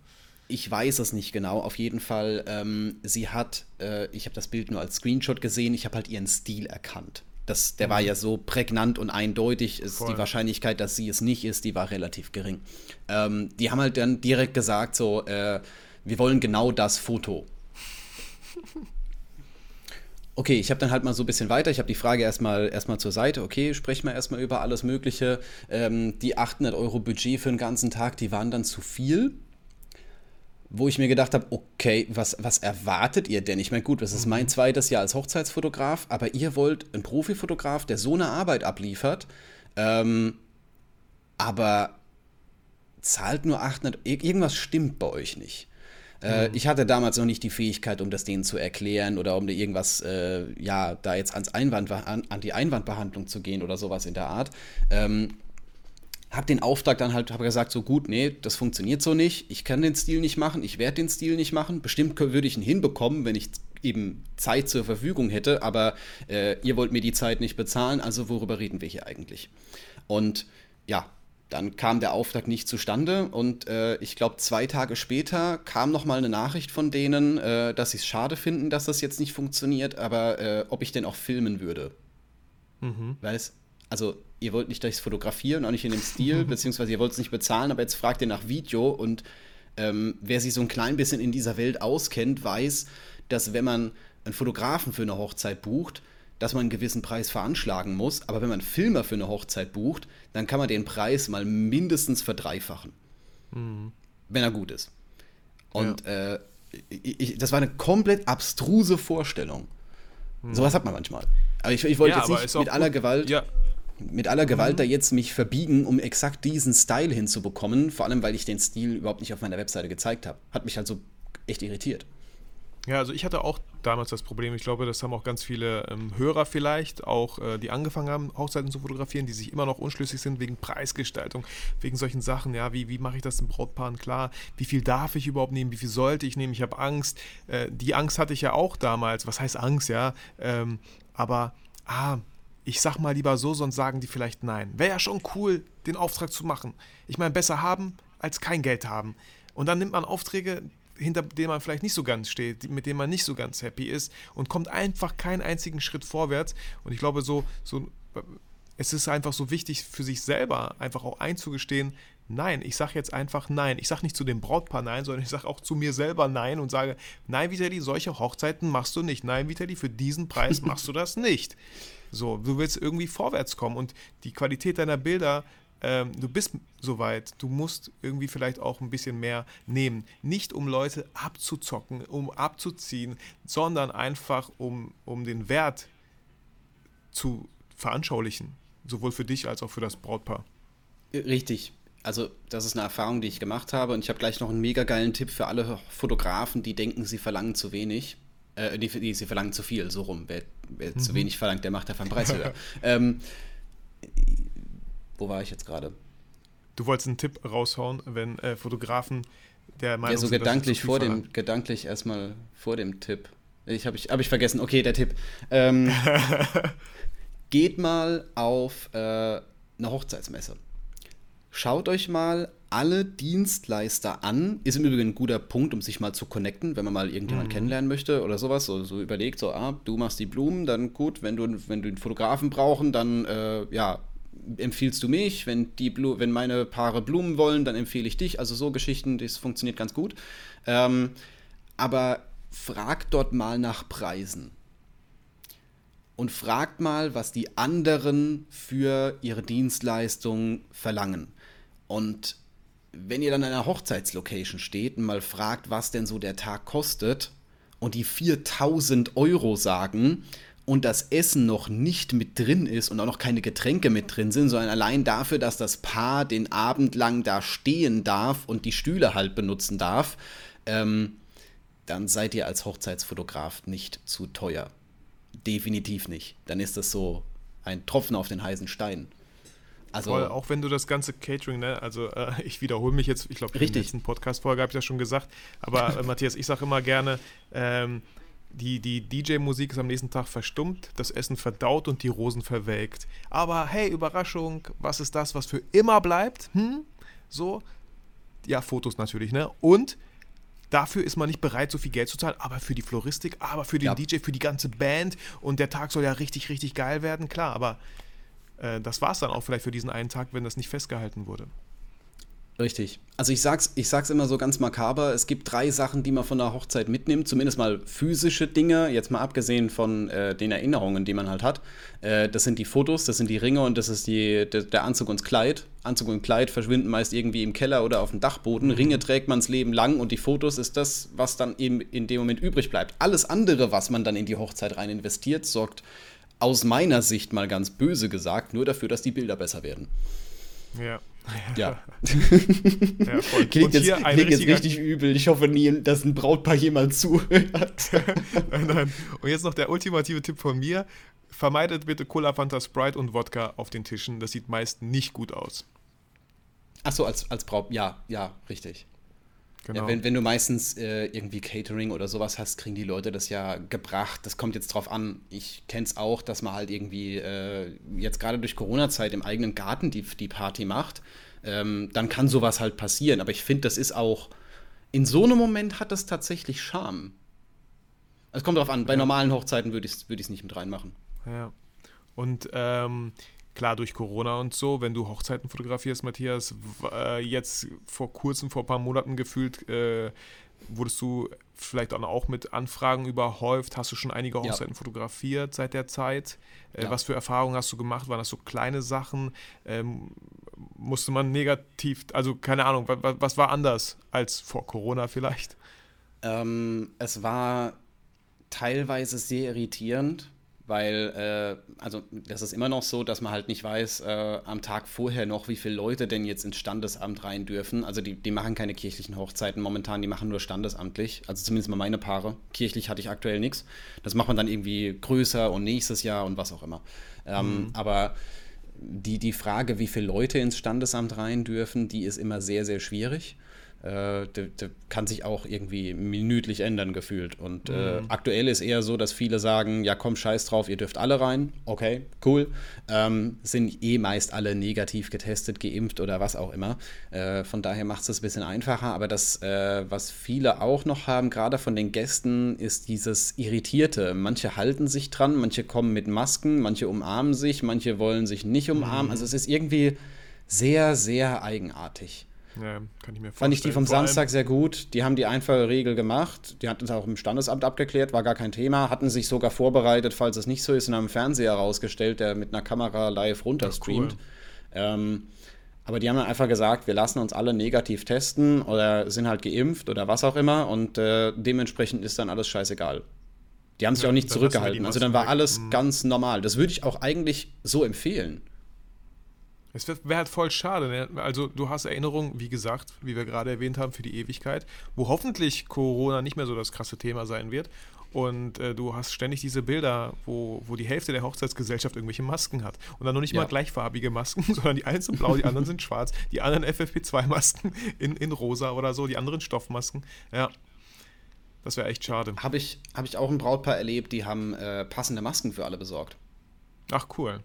Ich weiß es nicht genau. Auf jeden Fall, ähm, sie hat, äh, ich habe das Bild nur als Screenshot gesehen, ich habe halt ihren Stil erkannt. Das, der war mhm. ja so prägnant und eindeutig. Ist Voll. die Wahrscheinlichkeit, dass sie es nicht ist, die war relativ gering. Ähm, die haben halt dann direkt gesagt, so, äh, wir wollen genau das Foto. Okay, ich habe dann halt mal so ein bisschen weiter. Ich habe die Frage erstmal erstmal zur Seite. Okay, sprechen wir erstmal über alles Mögliche. Ähm, die 800 Euro Budget für den ganzen Tag, die waren dann zu viel wo ich mir gedacht habe, okay, was, was erwartet ihr denn? Ich meine, gut, das ist mein mhm. zweites Jahr als Hochzeitsfotograf, aber ihr wollt einen Profifotograf, der so eine Arbeit abliefert, ähm, aber zahlt nur 800, irgendwas stimmt bei euch nicht. Äh, mhm. Ich hatte damals noch nicht die Fähigkeit, um das denen zu erklären oder um irgendwas, äh, ja, da jetzt ans Einwand, an, an, die Einwandbehandlung zu gehen oder sowas in der Art. Ähm, habe den Auftrag dann halt, habe gesagt, so gut, nee, das funktioniert so nicht, ich kann den Stil nicht machen, ich werde den Stil nicht machen. Bestimmt würde ich ihn hinbekommen, wenn ich eben Zeit zur Verfügung hätte, aber äh, ihr wollt mir die Zeit nicht bezahlen, also worüber reden wir hier eigentlich? Und ja, dann kam der Auftrag nicht zustande und äh, ich glaube, zwei Tage später kam noch mal eine Nachricht von denen, äh, dass sie es schade finden, dass das jetzt nicht funktioniert, aber äh, ob ich denn auch filmen würde. Mhm. Weißt also ihr wollt nicht durchs Fotografieren, auch nicht in dem Stil, beziehungsweise ihr wollt es nicht bezahlen, aber jetzt fragt ihr nach Video und ähm, wer sich so ein klein bisschen in dieser Welt auskennt, weiß, dass wenn man einen Fotografen für eine Hochzeit bucht, dass man einen gewissen Preis veranschlagen muss. Aber wenn man einen Filmer für eine Hochzeit bucht, dann kann man den Preis mal mindestens verdreifachen. Mhm. Wenn er gut ist. Und ja. äh, ich, das war eine komplett abstruse Vorstellung. Mhm. Sowas hat man manchmal. Aber ich, ich wollte ja, jetzt nicht mit aller Gewalt. Ja, mit aller Gewalt mhm. da jetzt mich verbiegen, um exakt diesen Style hinzubekommen, vor allem weil ich den Stil überhaupt nicht auf meiner Webseite gezeigt habe. Hat mich also echt irritiert. Ja, also ich hatte auch damals das Problem, ich glaube, das haben auch ganz viele ähm, Hörer vielleicht, auch äh, die angefangen haben, Hochzeiten zu fotografieren, die sich immer noch unschlüssig sind wegen Preisgestaltung, wegen solchen Sachen, ja, wie, wie mache ich das den Brautpaaren klar, wie viel darf ich überhaupt nehmen, wie viel sollte ich nehmen, ich habe Angst, äh, die Angst hatte ich ja auch damals, was heißt Angst, ja, ähm, aber, ah, ich sag mal lieber so, sonst sagen die vielleicht nein. Wäre ja schon cool, den Auftrag zu machen. Ich meine, besser haben als kein Geld haben. Und dann nimmt man Aufträge, hinter denen man vielleicht nicht so ganz steht, mit denen man nicht so ganz happy ist und kommt einfach keinen einzigen Schritt vorwärts. Und ich glaube, so, so es ist einfach so wichtig für sich selber einfach auch einzugestehen, nein, ich sage jetzt einfach nein. Ich sage nicht zu dem Brautpaar nein, sondern ich sage auch zu mir selber nein und sage, nein, Vitali, solche Hochzeiten machst du nicht. Nein, Vitali, für diesen Preis machst du das nicht. So, du willst irgendwie vorwärts kommen und die Qualität deiner Bilder ähm, du bist soweit, du musst irgendwie vielleicht auch ein bisschen mehr nehmen. Nicht um Leute abzuzocken, um abzuziehen, sondern einfach um, um den Wert zu veranschaulichen. Sowohl für dich als auch für das Brautpaar. Richtig. Also, das ist eine Erfahrung, die ich gemacht habe. Und ich habe gleich noch einen mega geilen Tipp für alle Fotografen, die denken, sie verlangen zu wenig. Äh, die, die, sie verlangen zu viel, so rum. Wer, wer mhm. zu wenig verlangt, der macht einfach einen Preis höher. ähm, wo war ich jetzt gerade? Du wolltest einen Tipp raushauen, wenn äh, Fotografen der Meinung ja, so sind, gedanklich vor dem, gedanklich erstmal vor dem Tipp. Ich habe ich, hab ich vergessen. Okay, der Tipp. Ähm, geht mal auf äh, eine Hochzeitsmesse. Schaut euch mal alle Dienstleister an. Ist im Übrigen ein guter Punkt, um sich mal zu connecten, wenn man mal irgendjemanden mhm. kennenlernen möchte oder sowas. So, so, überlegt, so, ah, du machst die Blumen, dann gut, wenn du, wenn du einen Fotografen brauchen, dann äh, ja, empfiehlst du mich, wenn, die Blu wenn meine Paare Blumen wollen, dann empfehle ich dich. Also so Geschichten, das funktioniert ganz gut. Ähm, aber fragt dort mal nach Preisen. Und fragt mal, was die anderen für ihre Dienstleistung verlangen. Und wenn ihr dann an einer Hochzeitslocation steht und mal fragt, was denn so der Tag kostet und die 4000 Euro sagen, und das Essen noch nicht mit drin ist und auch noch keine Getränke mit drin sind, sondern allein dafür, dass das Paar den Abend lang da stehen darf und die Stühle halt benutzen darf, ähm, dann seid ihr als Hochzeitsfotograf nicht zu teuer. Definitiv nicht. Dann ist das so ein Tropfen auf den heißen Stein. Also, Voll, auch wenn du das ganze Catering, ne, also äh, ich wiederhole mich jetzt, ich glaube, in der letzten Podcast-Folge habe ich das schon gesagt, aber äh, Matthias, ich sage immer gerne, ähm, die, die DJ-Musik ist am nächsten Tag verstummt, das Essen verdaut und die Rosen verwelkt. Aber hey, Überraschung, was ist das, was für immer bleibt? Hm? So, ja, Fotos natürlich, ne? Und dafür ist man nicht bereit, so viel Geld zu zahlen, aber für die Floristik, aber für den ja. DJ, für die ganze Band und der Tag soll ja richtig, richtig geil werden, klar, aber äh, das war es dann auch vielleicht für diesen einen Tag, wenn das nicht festgehalten wurde. Richtig. Also ich sag's, ich sag's immer so ganz makaber, es gibt drei Sachen, die man von der Hochzeit mitnimmt, zumindest mal physische Dinge, jetzt mal abgesehen von äh, den Erinnerungen, die man halt hat. Äh, das sind die Fotos, das sind die Ringe und das ist die, de, der Anzug und das Kleid. Anzug und Kleid verschwinden meist irgendwie im Keller oder auf dem Dachboden. Mhm. Ringe trägt man das Leben lang und die Fotos ist das, was dann eben in dem Moment übrig bleibt. Alles andere, was man dann in die Hochzeit rein investiert, sorgt aus meiner Sicht mal ganz böse gesagt nur dafür, dass die Bilder besser werden. Ja. Ja. ja klingt, jetzt, klingt jetzt, richtig übel. Ich hoffe nie, dass ein Brautpaar jemals zuhört. nein, nein. Und jetzt noch der ultimative Tipp von mir. Vermeidet bitte Cola, Fanta, Sprite und Wodka auf den Tischen. Das sieht meist nicht gut aus. Achso, als, als Braut, ja, ja, richtig. Genau. Ja, wenn, wenn du meistens äh, irgendwie Catering oder sowas hast, kriegen die Leute das ja gebracht. Das kommt jetzt drauf an. Ich kenne es auch, dass man halt irgendwie äh, jetzt gerade durch Corona-Zeit im eigenen Garten die, die Party macht. Ähm, dann kann sowas halt passieren. Aber ich finde, das ist auch, in so einem Moment hat das tatsächlich Charme. Es kommt drauf an, bei ja. normalen Hochzeiten würde ich es würd nicht mit reinmachen. Ja. Und ähm, klar durch Corona und so, wenn du Hochzeiten fotografierst, Matthias, äh, jetzt vor kurzem, vor ein paar Monaten gefühlt, äh, wurdest du vielleicht auch mit Anfragen überhäuft? Hast du schon einige Hochzeiten ja. fotografiert seit der Zeit? Äh, ja. Was für Erfahrungen hast du gemacht? Waren das so kleine Sachen? Ähm, musste man negativ, also keine Ahnung, was, was war anders als vor Corona vielleicht? Ähm, es war teilweise sehr irritierend, weil, äh, also das ist immer noch so, dass man halt nicht weiß äh, am Tag vorher noch, wie viele Leute denn jetzt ins Standesamt rein dürfen. Also die, die machen keine kirchlichen Hochzeiten momentan, die machen nur standesamtlich. Also zumindest mal meine Paare. Kirchlich hatte ich aktuell nichts. Das macht man dann irgendwie größer und nächstes Jahr und was auch immer. Ähm, mhm. Aber die, die Frage, wie viele Leute ins Standesamt rein dürfen, die ist immer sehr, sehr schwierig. Äh, der, der, kann sich auch irgendwie minütlich ändern gefühlt. Und äh, mhm. aktuell ist eher so, dass viele sagen, ja komm, scheiß drauf, ihr dürft alle rein. Okay, cool. Ähm, sind eh meist alle negativ getestet, geimpft oder was auch immer. Äh, von daher macht es das ein bisschen einfacher. Aber das, äh, was viele auch noch haben, gerade von den Gästen, ist dieses Irritierte. Manche halten sich dran, manche kommen mit Masken, manche umarmen sich, manche wollen sich nicht umarmen. Mhm. Also es ist irgendwie sehr, sehr eigenartig. Ja, kann ich mir vorstellen. Fand ich die vom Samstag sehr gut. Die haben die einfache Regel gemacht. Die hatten es auch im Standesamt abgeklärt, war gar kein Thema. Hatten sich sogar vorbereitet, falls es nicht so ist, und haben einen Fernseher rausgestellt, der mit einer Kamera live runterstreamt. Cool. Ähm, aber die haben dann einfach gesagt, wir lassen uns alle negativ testen oder sind halt geimpft oder was auch immer und äh, dementsprechend ist dann alles scheißegal. Die haben sich ja, auch nicht zurückgehalten. Also dann war alles mhm. ganz normal. Das würde ich auch eigentlich so empfehlen. Es wäre halt voll schade. Ne? Also du hast Erinnerungen, wie gesagt, wie wir gerade erwähnt haben, für die Ewigkeit, wo hoffentlich Corona nicht mehr so das krasse Thema sein wird. Und äh, du hast ständig diese Bilder, wo, wo die Hälfte der Hochzeitsgesellschaft irgendwelche Masken hat. Und dann noch nicht ja. mal gleichfarbige Masken, sondern die einen sind blau, die anderen sind schwarz, die anderen FFP2-Masken in, in rosa oder so, die anderen Stoffmasken. Ja. Das wäre echt schade. Habe ich, hab ich auch ein Brautpaar erlebt, die haben äh, passende Masken für alle besorgt. Ach, cool.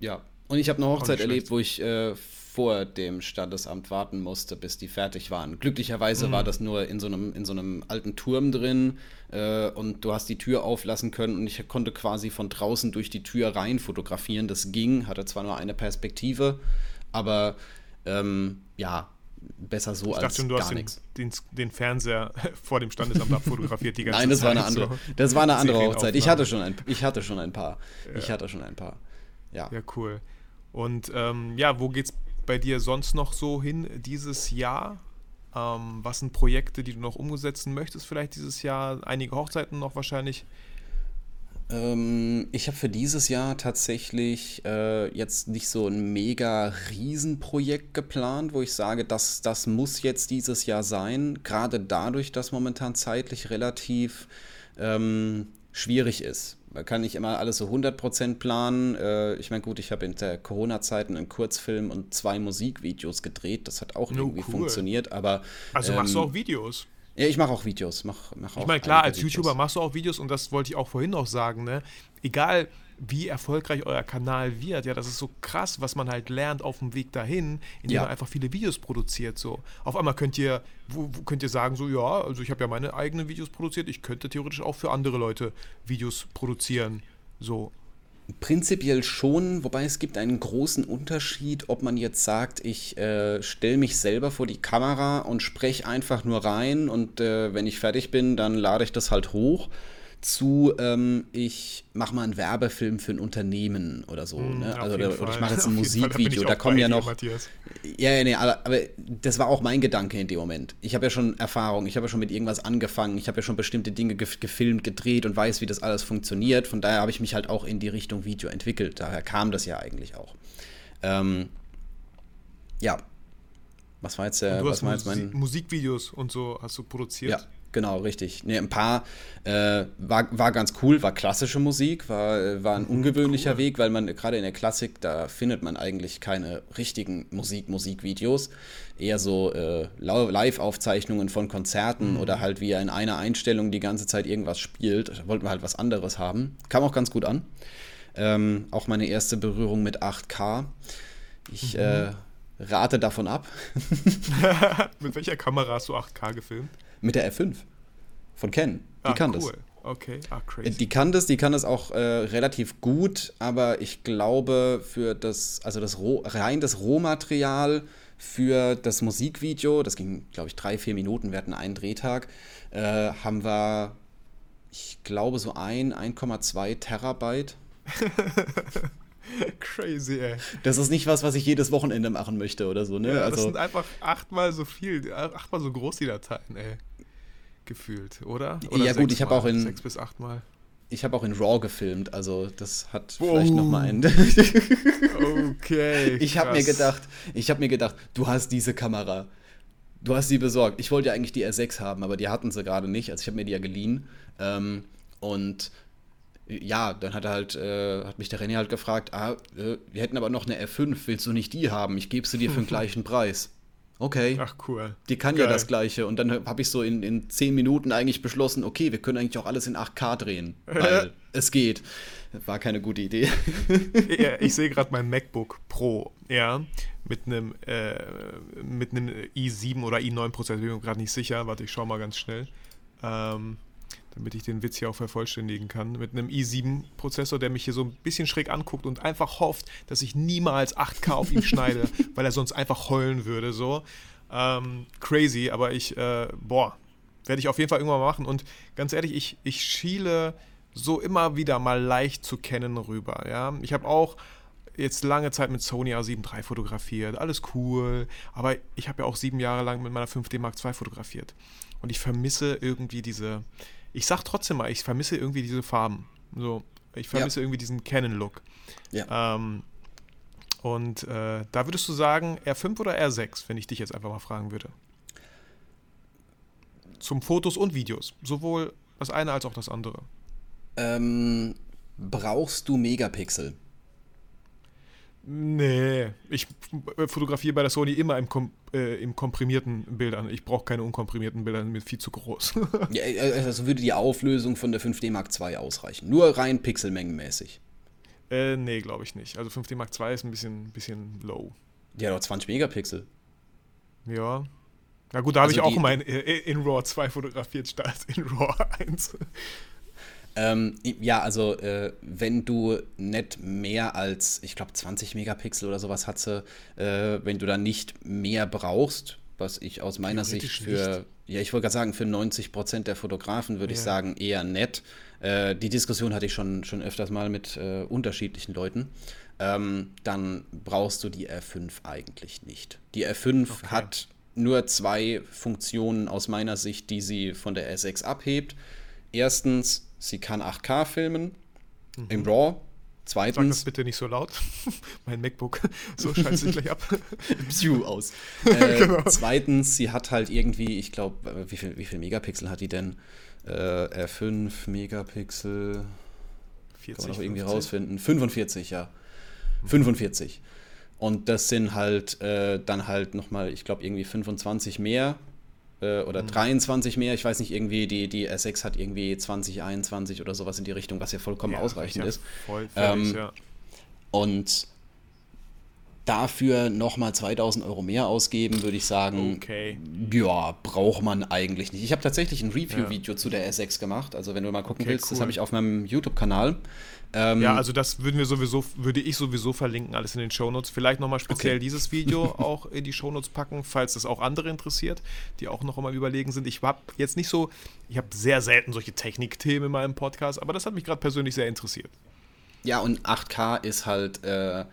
Ja, und ich habe eine Hochzeit erlebt, wo ich äh, vor dem Standesamt warten musste, bis die fertig waren. Glücklicherweise mhm. war das nur in so einem, in so einem alten Turm drin äh, und du hast die Tür auflassen können und ich konnte quasi von draußen durch die Tür rein fotografieren. Das ging, hatte zwar nur eine Perspektive, aber ähm, ja, besser so ich als schon, du gar nichts. Den, den, Fernseher vor dem Standesamt abfotografiert die ganze Nein, das Zeit. war eine andere. So. Das war eine andere Hochzeit. Ich hatte schon ein, ich hatte schon ein paar. Ja. Ich hatte schon ein paar. Ja. Ja, cool. Und ähm, ja, wo geht's bei dir sonst noch so hin dieses Jahr? Ähm, was sind Projekte, die du noch umsetzen möchtest, vielleicht dieses Jahr? Einige Hochzeiten noch wahrscheinlich. Ähm, ich habe für dieses Jahr tatsächlich äh, jetzt nicht so ein mega Riesenprojekt geplant, wo ich sage, das, das muss jetzt dieses Jahr sein. Gerade dadurch, dass momentan zeitlich relativ ähm, schwierig ist. Man kann nicht immer alles so 100% planen. Äh, ich meine, gut, ich habe in der Corona-Zeiten einen Kurzfilm und zwei Musikvideos gedreht. Das hat auch no, irgendwie cool. funktioniert, aber. Also ähm, machst du auch Videos? Ja, ich mache auch Videos. Mach, mach ich meine, klar, als Videos. YouTuber machst du auch Videos und das wollte ich auch vorhin noch sagen, ne? Egal, wie erfolgreich euer Kanal wird. Ja, das ist so krass, was man halt lernt auf dem Weg dahin, indem ja. man einfach viele Videos produziert. So. Auf einmal könnt ihr, wo, wo könnt ihr sagen, so, ja, also ich habe ja meine eigenen Videos produziert, ich könnte theoretisch auch für andere Leute Videos produzieren. So. Prinzipiell schon, wobei es gibt einen großen Unterschied, ob man jetzt sagt, ich äh, stelle mich selber vor die Kamera und spreche einfach nur rein und äh, wenn ich fertig bin, dann lade ich das halt hoch zu, ähm, ich mache mal einen Werbefilm für ein Unternehmen oder so. Mm, ne? also, oder, oder, ich mache jetzt ein Musikvideo. Da, da kommen ja noch. Ja, ja, nee, aber, aber, das war auch mein Gedanke in dem Moment. Ich habe ja schon Erfahrung, ich habe ja schon mit irgendwas angefangen, ich habe ja schon bestimmte Dinge gef gefilmt, gedreht und weiß, wie das alles funktioniert. Von daher habe ich mich halt auch in die Richtung Video entwickelt. Daher kam das ja eigentlich auch. Ähm, ja. Was war jetzt der. du was war jetzt mein Musikvideos und so hast du produziert? Ja. Genau, richtig. Ne, ein paar äh, war, war ganz cool, war klassische Musik, war, war ein mhm, ungewöhnlicher cool. Weg, weil man gerade in der Klassik, da findet man eigentlich keine richtigen Musik-Musikvideos. Eher so äh, Live-Aufzeichnungen von Konzerten mhm. oder halt wie er in einer Einstellung die ganze Zeit irgendwas spielt. Da wollten wir halt was anderes haben. Kam auch ganz gut an. Ähm, auch meine erste Berührung mit 8K. Ich mhm. äh, rate davon ab. mit welcher Kamera hast du 8K gefilmt? Mit der F5 von Ken. Die ah, kann cool. das. Okay, ah, crazy. Die kann das, die kann das auch äh, relativ gut, aber ich glaube, für das, also das Roh, rein das Rohmaterial für das Musikvideo, das ging, glaube ich, drei, vier Minuten, wir hatten einen Drehtag, äh, haben wir, ich glaube, so ein, 1,2 Terabyte. Crazy, ey. Das ist nicht was, was ich jedes Wochenende machen möchte oder so, ne? Ja, also, das sind einfach achtmal so viel, achtmal so groß die Dateien, ey gefühlt, oder? oder ja, gut, ich habe auch in. Sechs bis achtmal. ich habe auch in RAW gefilmt, also das hat oh. vielleicht noch mal einen. okay. Ich habe mir gedacht, ich habe mir gedacht, du hast diese Kamera. Du hast sie besorgt. Ich wollte ja eigentlich die R6 haben, aber die hatten sie gerade nicht. Also ich habe mir die ja geliehen. Ähm, und ja, dann hat er halt, äh, hat mich der René halt gefragt, ah, äh, wir hätten aber noch eine R5, willst du nicht die haben? Ich gebe sie dir für den gleichen Preis. Okay. Ach cool. Die kann Geil. ja das gleiche. Und dann habe ich so in, in 10 Minuten eigentlich beschlossen, okay, wir können eigentlich auch alles in 8K drehen, weil es geht. War keine gute Idee. ja, ich sehe gerade mein MacBook Pro, ja, mit einem äh, mit einem i7 oder i9 Prozessor, bin mir gerade nicht sicher. Warte, ich schaue mal ganz schnell. Ähm, damit ich den Witz hier auch vervollständigen kann, mit einem i7-Prozessor, der mich hier so ein bisschen schräg anguckt und einfach hofft, dass ich niemals 8K auf ihm schneide, weil er sonst einfach heulen würde. So ähm, crazy, aber ich, äh, boah, werde ich auf jeden Fall irgendwann mal machen. Und ganz ehrlich, ich, ich schiele so immer wieder mal leicht zu kennen rüber. Ja, ich habe auch jetzt lange Zeit mit Sony A7 III fotografiert, alles cool, aber ich habe ja auch sieben Jahre lang mit meiner 5D Mark II fotografiert. Und ich vermisse irgendwie diese, ich sag trotzdem mal, ich vermisse irgendwie diese Farben. So, ich vermisse ja. irgendwie diesen Canon-Look. Ja. Ähm, und äh, da würdest du sagen, R5 oder R6, wenn ich dich jetzt einfach mal fragen würde? Zum Fotos und Videos. Sowohl das eine als auch das andere. Ähm, brauchst du Megapixel? Nee, ich fotografiere bei der Sony immer im, kom äh, im komprimierten Bildern. Ich brauche keine unkomprimierten Bilder, mir viel zu groß. ja, äh, also würde die Auflösung von der 5D Mark II ausreichen. Nur rein pixelmengenmäßig. Äh, nee, glaube ich nicht. Also 5D Mark II ist ein bisschen, bisschen low. Ja, doch 20 Megapixel. Ja. Na gut, da habe also ich auch mal in, in, RAW 2 fotografiert statt in RAW 1. Ähm, ja, also äh, wenn du nicht mehr als, ich glaube 20 Megapixel oder sowas hat sie, äh, wenn du da nicht mehr brauchst, was ich aus meiner Sicht für, nicht. ja, ich wollte gerade sagen, für 90 Prozent der Fotografen würde ja. ich sagen eher nett. Äh, die Diskussion hatte ich schon, schon öfters mal mit äh, unterschiedlichen Leuten. Ähm, dann brauchst du die R5 eigentlich nicht. Die R5 okay. hat nur zwei Funktionen aus meiner Sicht, die sie von der R6 abhebt. Erstens, sie kann 8K filmen mhm. im RAW. Zweitens. Sag das bitte nicht so laut. mein MacBook. So schaltet sich gleich ab. Psiu aus. Äh, genau. Zweitens, sie hat halt irgendwie, ich glaube, äh, wie viel, wie viel Megapixel hat die denn? Äh, R5 Megapixel. 40, kann man auch irgendwie 50? rausfinden. 45, ja. Mhm. 45. Und das sind halt äh, dann halt nochmal, ich glaube, irgendwie 25 mehr äh, oder mhm. 23 mehr. Ich weiß nicht, irgendwie die, die R6 hat irgendwie 20, 21 oder sowas in die Richtung, was ja vollkommen ja, ausreichend ist. Voll fertig, ähm, ja. Und dafür nochmal 2000 Euro mehr ausgeben, würde ich sagen, okay. ja, braucht man eigentlich nicht. Ich habe tatsächlich ein Review-Video ja. zu der R6 gemacht. Also wenn du mal gucken okay, willst, cool. das habe ich auf meinem YouTube-Kanal. Ähm, ja, also das würden wir sowieso, würde ich sowieso verlinken, alles in den Shownotes. Vielleicht nochmal speziell okay. dieses Video auch in die Shownotes packen, falls das auch andere interessiert, die auch noch einmal überlegen sind. Ich habe jetzt nicht so, ich habe sehr selten solche Technikthemen in meinem Podcast, aber das hat mich gerade persönlich sehr interessiert. Ja, und 8K ist halt, äh,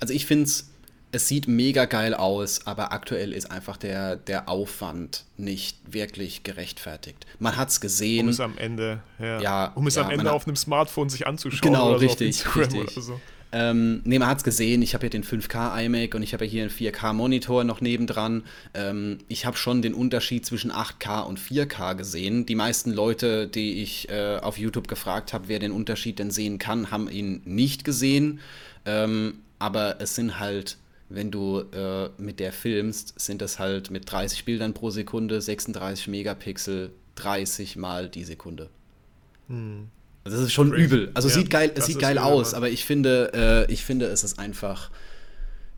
also ich finde es es sieht mega geil aus, aber aktuell ist einfach der, der Aufwand nicht wirklich gerechtfertigt. Man hat es gesehen. Um es am Ende, ja. ja um es ja, am Ende auf einem Smartphone sich anzuschauen. Genau, richtig. So richtig. So. Ähm, ne, man hat es gesehen, ich habe ja den 5K iMac und ich habe ja hier einen 4K-Monitor noch nebendran. Ähm, ich habe schon den Unterschied zwischen 8K und 4K gesehen. Die meisten Leute, die ich äh, auf YouTube gefragt habe, wer den Unterschied denn sehen kann, haben ihn nicht gesehen. Ähm, aber es sind halt wenn du äh, mit der filmst, sind das halt mit 30 Bildern pro Sekunde, 36 Megapixel, 30 mal die Sekunde. Hm. Also das ist schon Crazy. übel. Also ja, sieht geil, es sieht geil aus, aber ich finde, äh, ich finde, es ist einfach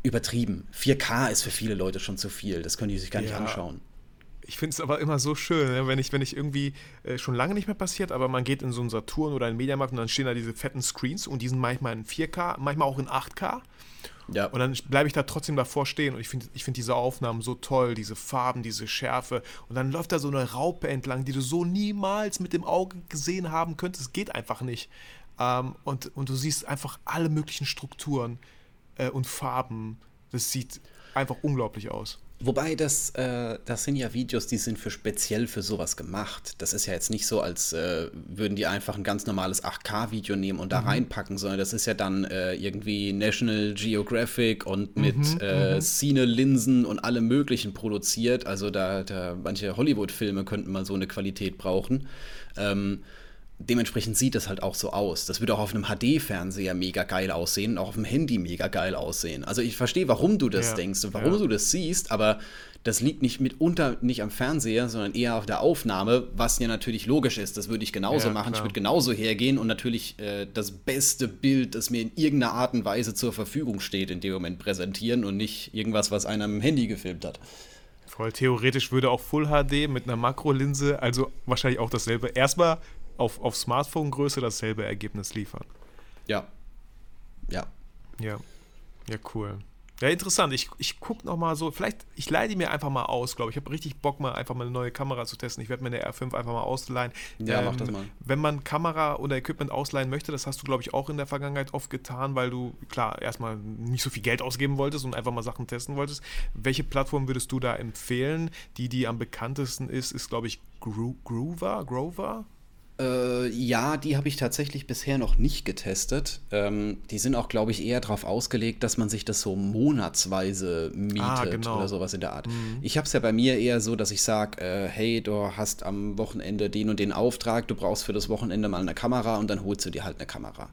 übertrieben. 4K ist für viele Leute schon zu viel. Das können die sich gar nicht ja. anschauen. Ich finde es aber immer so schön, ne? wenn ich, wenn ich irgendwie äh, schon lange nicht mehr passiert, aber man geht in so einen Saturn oder einen Mediamarkt und dann stehen da diese fetten Screens und die sind manchmal in 4K, manchmal auch in 8K. Ja. Und dann bleibe ich da trotzdem davor stehen und ich finde ich find diese Aufnahmen so toll, diese Farben, diese Schärfe. Und dann läuft da so eine Raupe entlang, die du so niemals mit dem Auge gesehen haben könntest. Geht einfach nicht. Ähm, und, und du siehst einfach alle möglichen Strukturen äh, und Farben. Das sieht einfach unglaublich aus. Wobei das, äh, das sind ja Videos, die sind für speziell für sowas gemacht. Das ist ja jetzt nicht so, als äh, würden die einfach ein ganz normales 8K-Video nehmen und da mhm. reinpacken, sondern das ist ja dann äh, irgendwie National Geographic und mit mhm, äh, mhm. Cine-Linsen und allem Möglichen produziert. Also da, da manche Hollywood-Filme könnten mal so eine Qualität brauchen. Ähm, dementsprechend sieht das halt auch so aus. Das würde auch auf einem HD-Fernseher mega geil aussehen, auch auf dem Handy mega geil aussehen. Also ich verstehe, warum du das ja, denkst und warum ja. du das siehst, aber das liegt nicht mitunter nicht am Fernseher, sondern eher auf der Aufnahme, was ja natürlich logisch ist. Das würde ich genauso ja, machen. Klar. Ich würde genauso hergehen und natürlich äh, das beste Bild, das mir in irgendeiner Art und Weise zur Verfügung steht, in dem Moment präsentieren und nicht irgendwas, was einer im Handy gefilmt hat. Voll theoretisch würde auch Full HD mit einer Makrolinse, also wahrscheinlich auch dasselbe. Erstmal auf, auf Smartphone-Größe dasselbe Ergebnis liefern. Ja. Ja. Ja. Ja, cool. Ja, interessant. Ich, ich gucke nochmal so, vielleicht, ich leihe die mir einfach mal aus, glaube ich. Ich habe richtig Bock, mal einfach mal eine neue Kamera zu testen. Ich werde mir eine R5 einfach mal ausleihen. Ja, ähm, mach das mal. Wenn man Kamera oder Equipment ausleihen möchte, das hast du, glaube ich, auch in der Vergangenheit oft getan, weil du, klar, erstmal nicht so viel Geld ausgeben wolltest und einfach mal Sachen testen wolltest. Welche Plattform würdest du da empfehlen? Die, die am bekanntesten ist, ist, glaube ich, Gro Groover? Grover? Äh, ja, die habe ich tatsächlich bisher noch nicht getestet. Ähm, die sind auch, glaube ich, eher darauf ausgelegt, dass man sich das so monatsweise mietet ah, genau. oder sowas in der Art. Mhm. Ich habe es ja bei mir eher so, dass ich sage, äh, hey, du hast am Wochenende den und den Auftrag, du brauchst für das Wochenende mal eine Kamera und dann holst du dir halt eine Kamera.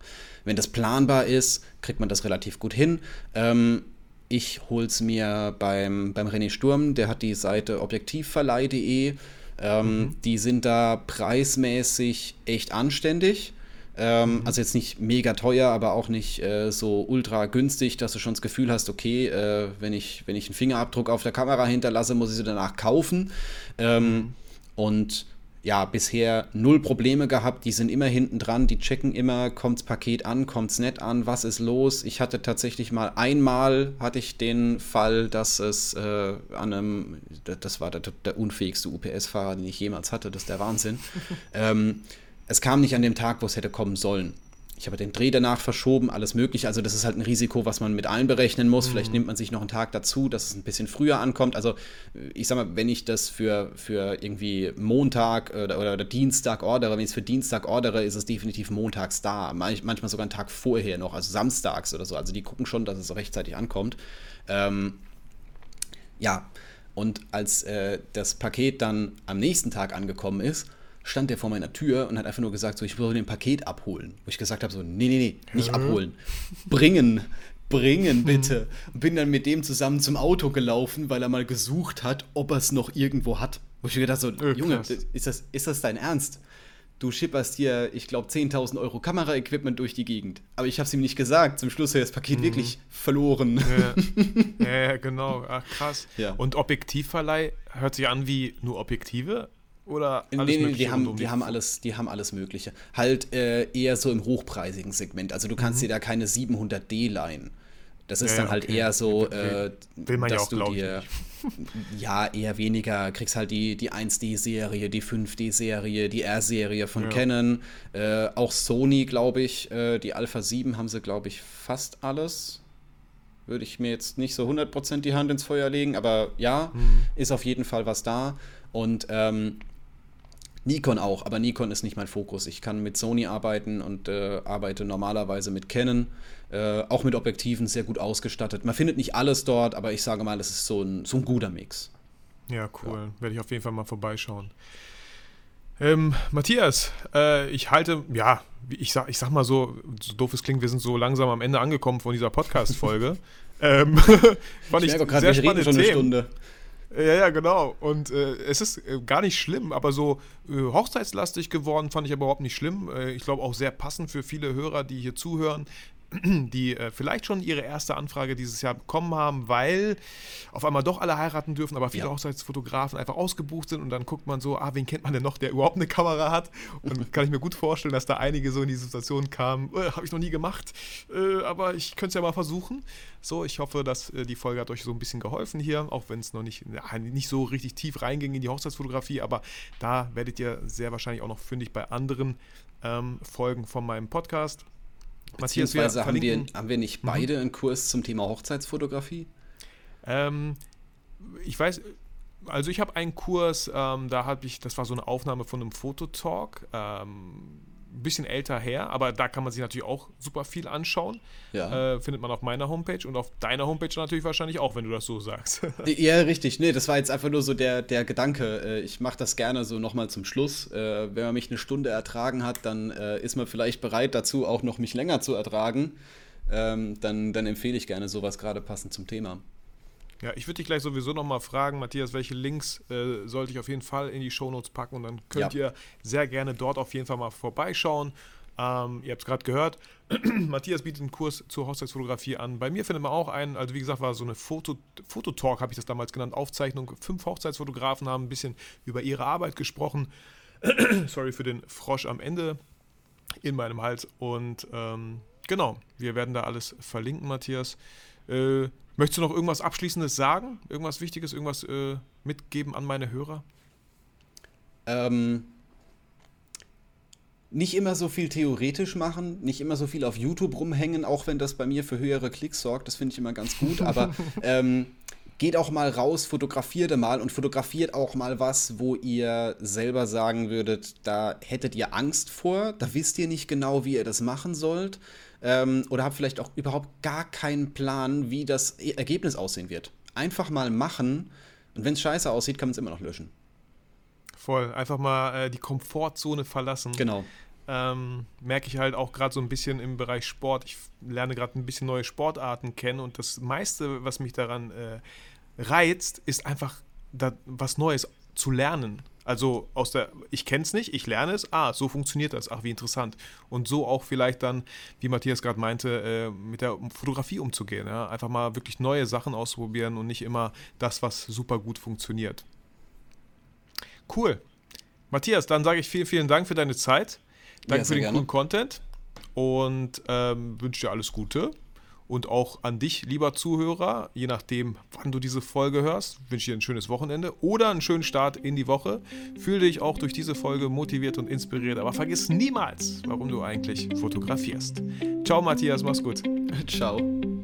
Wenn das planbar ist, kriegt man das relativ gut hin. Ähm, ich hol's mir beim, beim René Sturm, der hat die Seite objektivverleih.de ähm, mhm. Die sind da preismäßig echt anständig. Ähm, mhm. Also jetzt nicht mega teuer, aber auch nicht äh, so ultra günstig, dass du schon das Gefühl hast, okay, äh, wenn, ich, wenn ich einen Fingerabdruck auf der Kamera hinterlasse, muss ich sie danach kaufen. Ähm, mhm. Und ja, bisher null Probleme gehabt. Die sind immer hinten dran, die checken immer, kommt's Paket an, kommt's nett an, was ist los? Ich hatte tatsächlich mal einmal hatte ich den Fall, dass es äh, an einem, das war der, der unfähigste UPS-Fahrer, den ich jemals hatte, das ist der Wahnsinn. ähm, es kam nicht an dem Tag, wo es hätte kommen sollen. Ich habe den Dreh danach verschoben, alles mögliche. Also das ist halt ein Risiko, was man mit einberechnen muss. Mhm. Vielleicht nimmt man sich noch einen Tag dazu, dass es ein bisschen früher ankommt. Also ich sag mal, wenn ich das für, für irgendwie Montag oder, oder, Dienstag ordere, wenn ich es für Dienstag ordere, ist es definitiv montags da. Manchmal sogar einen Tag vorher noch, also samstags oder so. Also die gucken schon, dass es rechtzeitig ankommt. Ähm, ja, und als äh, das Paket dann am nächsten Tag angekommen ist, stand der vor meiner Tür und hat einfach nur gesagt, so, ich will ein Paket abholen. Wo ich gesagt habe, so, nee, nee, nee, nicht ja. abholen. Bringen, bringen mhm. bitte. Und bin dann mit dem zusammen zum Auto gelaufen, weil er mal gesucht hat, ob er es noch irgendwo hat. Wo ich mir gedacht so, oh, Junge, ist das, ist das dein Ernst? Du schipperst hier, ich glaube, 10.000 Euro Kameraequipment durch die Gegend. Aber ich habe es ihm nicht gesagt. Zum Schluss hat das Paket mhm. wirklich verloren. Ja. ja, genau. Ach, krass. Ja. Und Objektivverleih hört sich an wie nur Objektive? Oder alles nee, nee, die haben, die, haben alles, die haben alles Mögliche. Halt äh, eher so im hochpreisigen Segment. Also du kannst mhm. dir da keine 700D leihen. Das ist ja, dann halt okay. eher so, äh, Will man dass ja auch, du dir, ja, eher weniger, kriegst halt die, die 1D-Serie, die 5D-Serie, die R-Serie von ja. Canon, äh, auch Sony, glaube ich, äh, die Alpha 7 haben sie, glaube ich, fast alles. Würde ich mir jetzt nicht so 100% die Hand ins Feuer legen, aber ja, mhm. ist auf jeden Fall was da. Und ähm, Nikon auch, aber Nikon ist nicht mein Fokus. Ich kann mit Sony arbeiten und äh, arbeite normalerweise mit Canon, äh, auch mit Objektiven sehr gut ausgestattet. Man findet nicht alles dort, aber ich sage mal, das ist so ein, so ein guter Mix. Ja, cool. Ja. Werde ich auf jeden Fall mal vorbeischauen. Ähm, Matthias, äh, ich halte, ja, ich sag, ich sag mal so, so doof es klingt, wir sind so langsam am Ende angekommen von dieser Podcast-Folge. ähm, fand ich, ich merke gerade, eine Stunde. Ja, ja, genau. Und äh, es ist äh, gar nicht schlimm, aber so äh, hochzeitslastig geworden fand ich aber überhaupt nicht schlimm. Äh, ich glaube auch sehr passend für viele Hörer, die hier zuhören. die äh, vielleicht schon ihre erste Anfrage dieses Jahr bekommen haben, weil auf einmal doch alle heiraten dürfen, aber viele ja. Hochzeitsfotografen einfach ausgebucht sind und dann guckt man so, ah, wen kennt man denn noch, der überhaupt eine Kamera hat? Und kann ich mir gut vorstellen, dass da einige so in die Situation kamen, äh, habe ich noch nie gemacht, äh, aber ich könnte es ja mal versuchen. So, ich hoffe, dass äh, die Folge hat euch so ein bisschen geholfen hier, auch wenn es noch nicht, ja, nicht so richtig tief reinging in die Hochzeitsfotografie, aber da werdet ihr sehr wahrscheinlich auch noch fündig bei anderen ähm, Folgen von meinem Podcast. Beziehungsweise haben wir, haben wir nicht beide mhm. einen Kurs zum Thema Hochzeitsfotografie? Ähm, ich weiß, also ich habe einen Kurs, ähm, da habe ich, das war so eine Aufnahme von einem Fototalk, ähm, ein bisschen älter her, aber da kann man sich natürlich auch super viel anschauen. Ja. Äh, findet man auf meiner Homepage und auf deiner Homepage natürlich wahrscheinlich auch, wenn du das so sagst. ja, richtig. Nee, das war jetzt einfach nur so der, der Gedanke. Äh, ich mache das gerne so nochmal zum Schluss. Äh, wenn man mich eine Stunde ertragen hat, dann äh, ist man vielleicht bereit dazu, auch noch mich länger zu ertragen. Ähm, dann, dann empfehle ich gerne sowas gerade passend zum Thema. Ja, ich würde dich gleich sowieso nochmal fragen, Matthias, welche Links äh, sollte ich auf jeden Fall in die Shownotes packen und dann könnt ja. ihr sehr gerne dort auf jeden Fall mal vorbeischauen. Ähm, ihr habt es gerade gehört, Matthias bietet einen Kurs zur Hochzeitsfotografie an. Bei mir findet man auch einen, also wie gesagt, war so eine Foto, Fototalk, habe ich das damals genannt, Aufzeichnung. Fünf Hochzeitsfotografen haben ein bisschen über ihre Arbeit gesprochen. Sorry für den Frosch am Ende in meinem Hals. Und ähm, genau, wir werden da alles verlinken, Matthias. Äh, möchtest du noch irgendwas Abschließendes sagen? Irgendwas Wichtiges, irgendwas äh, mitgeben an meine Hörer? Ähm, nicht immer so viel theoretisch machen, nicht immer so viel auf YouTube rumhängen, auch wenn das bei mir für höhere Klicks sorgt. Das finde ich immer ganz gut. Aber ähm, geht auch mal raus, fotografiert mal und fotografiert auch mal was, wo ihr selber sagen würdet, da hättet ihr Angst vor, da wisst ihr nicht genau, wie ihr das machen sollt ähm, oder habt vielleicht auch überhaupt gar keinen Plan, wie das Ergebnis aussehen wird. Einfach mal machen und wenn es scheiße aussieht, kann man es immer noch löschen. Voll, einfach mal äh, die Komfortzone verlassen. Genau. Ähm, merke ich halt auch gerade so ein bisschen im Bereich Sport. Ich lerne gerade ein bisschen neue Sportarten kennen und das meiste, was mich daran äh, reizt, ist einfach da, was Neues zu lernen. Also aus der, ich kenne es nicht, ich lerne es, ah, so funktioniert das, ach, wie interessant. Und so auch vielleicht dann, wie Matthias gerade meinte, äh, mit der Fotografie umzugehen. Ja? Einfach mal wirklich neue Sachen ausprobieren und nicht immer das, was super gut funktioniert. Cool. Matthias, dann sage ich vielen, vielen Dank für deine Zeit. Danke ja, für den gerne. coolen Content und ähm, wünsche dir alles Gute. Und auch an dich, lieber Zuhörer, je nachdem, wann du diese Folge hörst, wünsche ich dir ein schönes Wochenende oder einen schönen Start in die Woche. Fühle dich auch durch diese Folge motiviert und inspiriert, aber vergiss niemals, warum du eigentlich fotografierst. Ciao, Matthias, mach's gut. Ciao.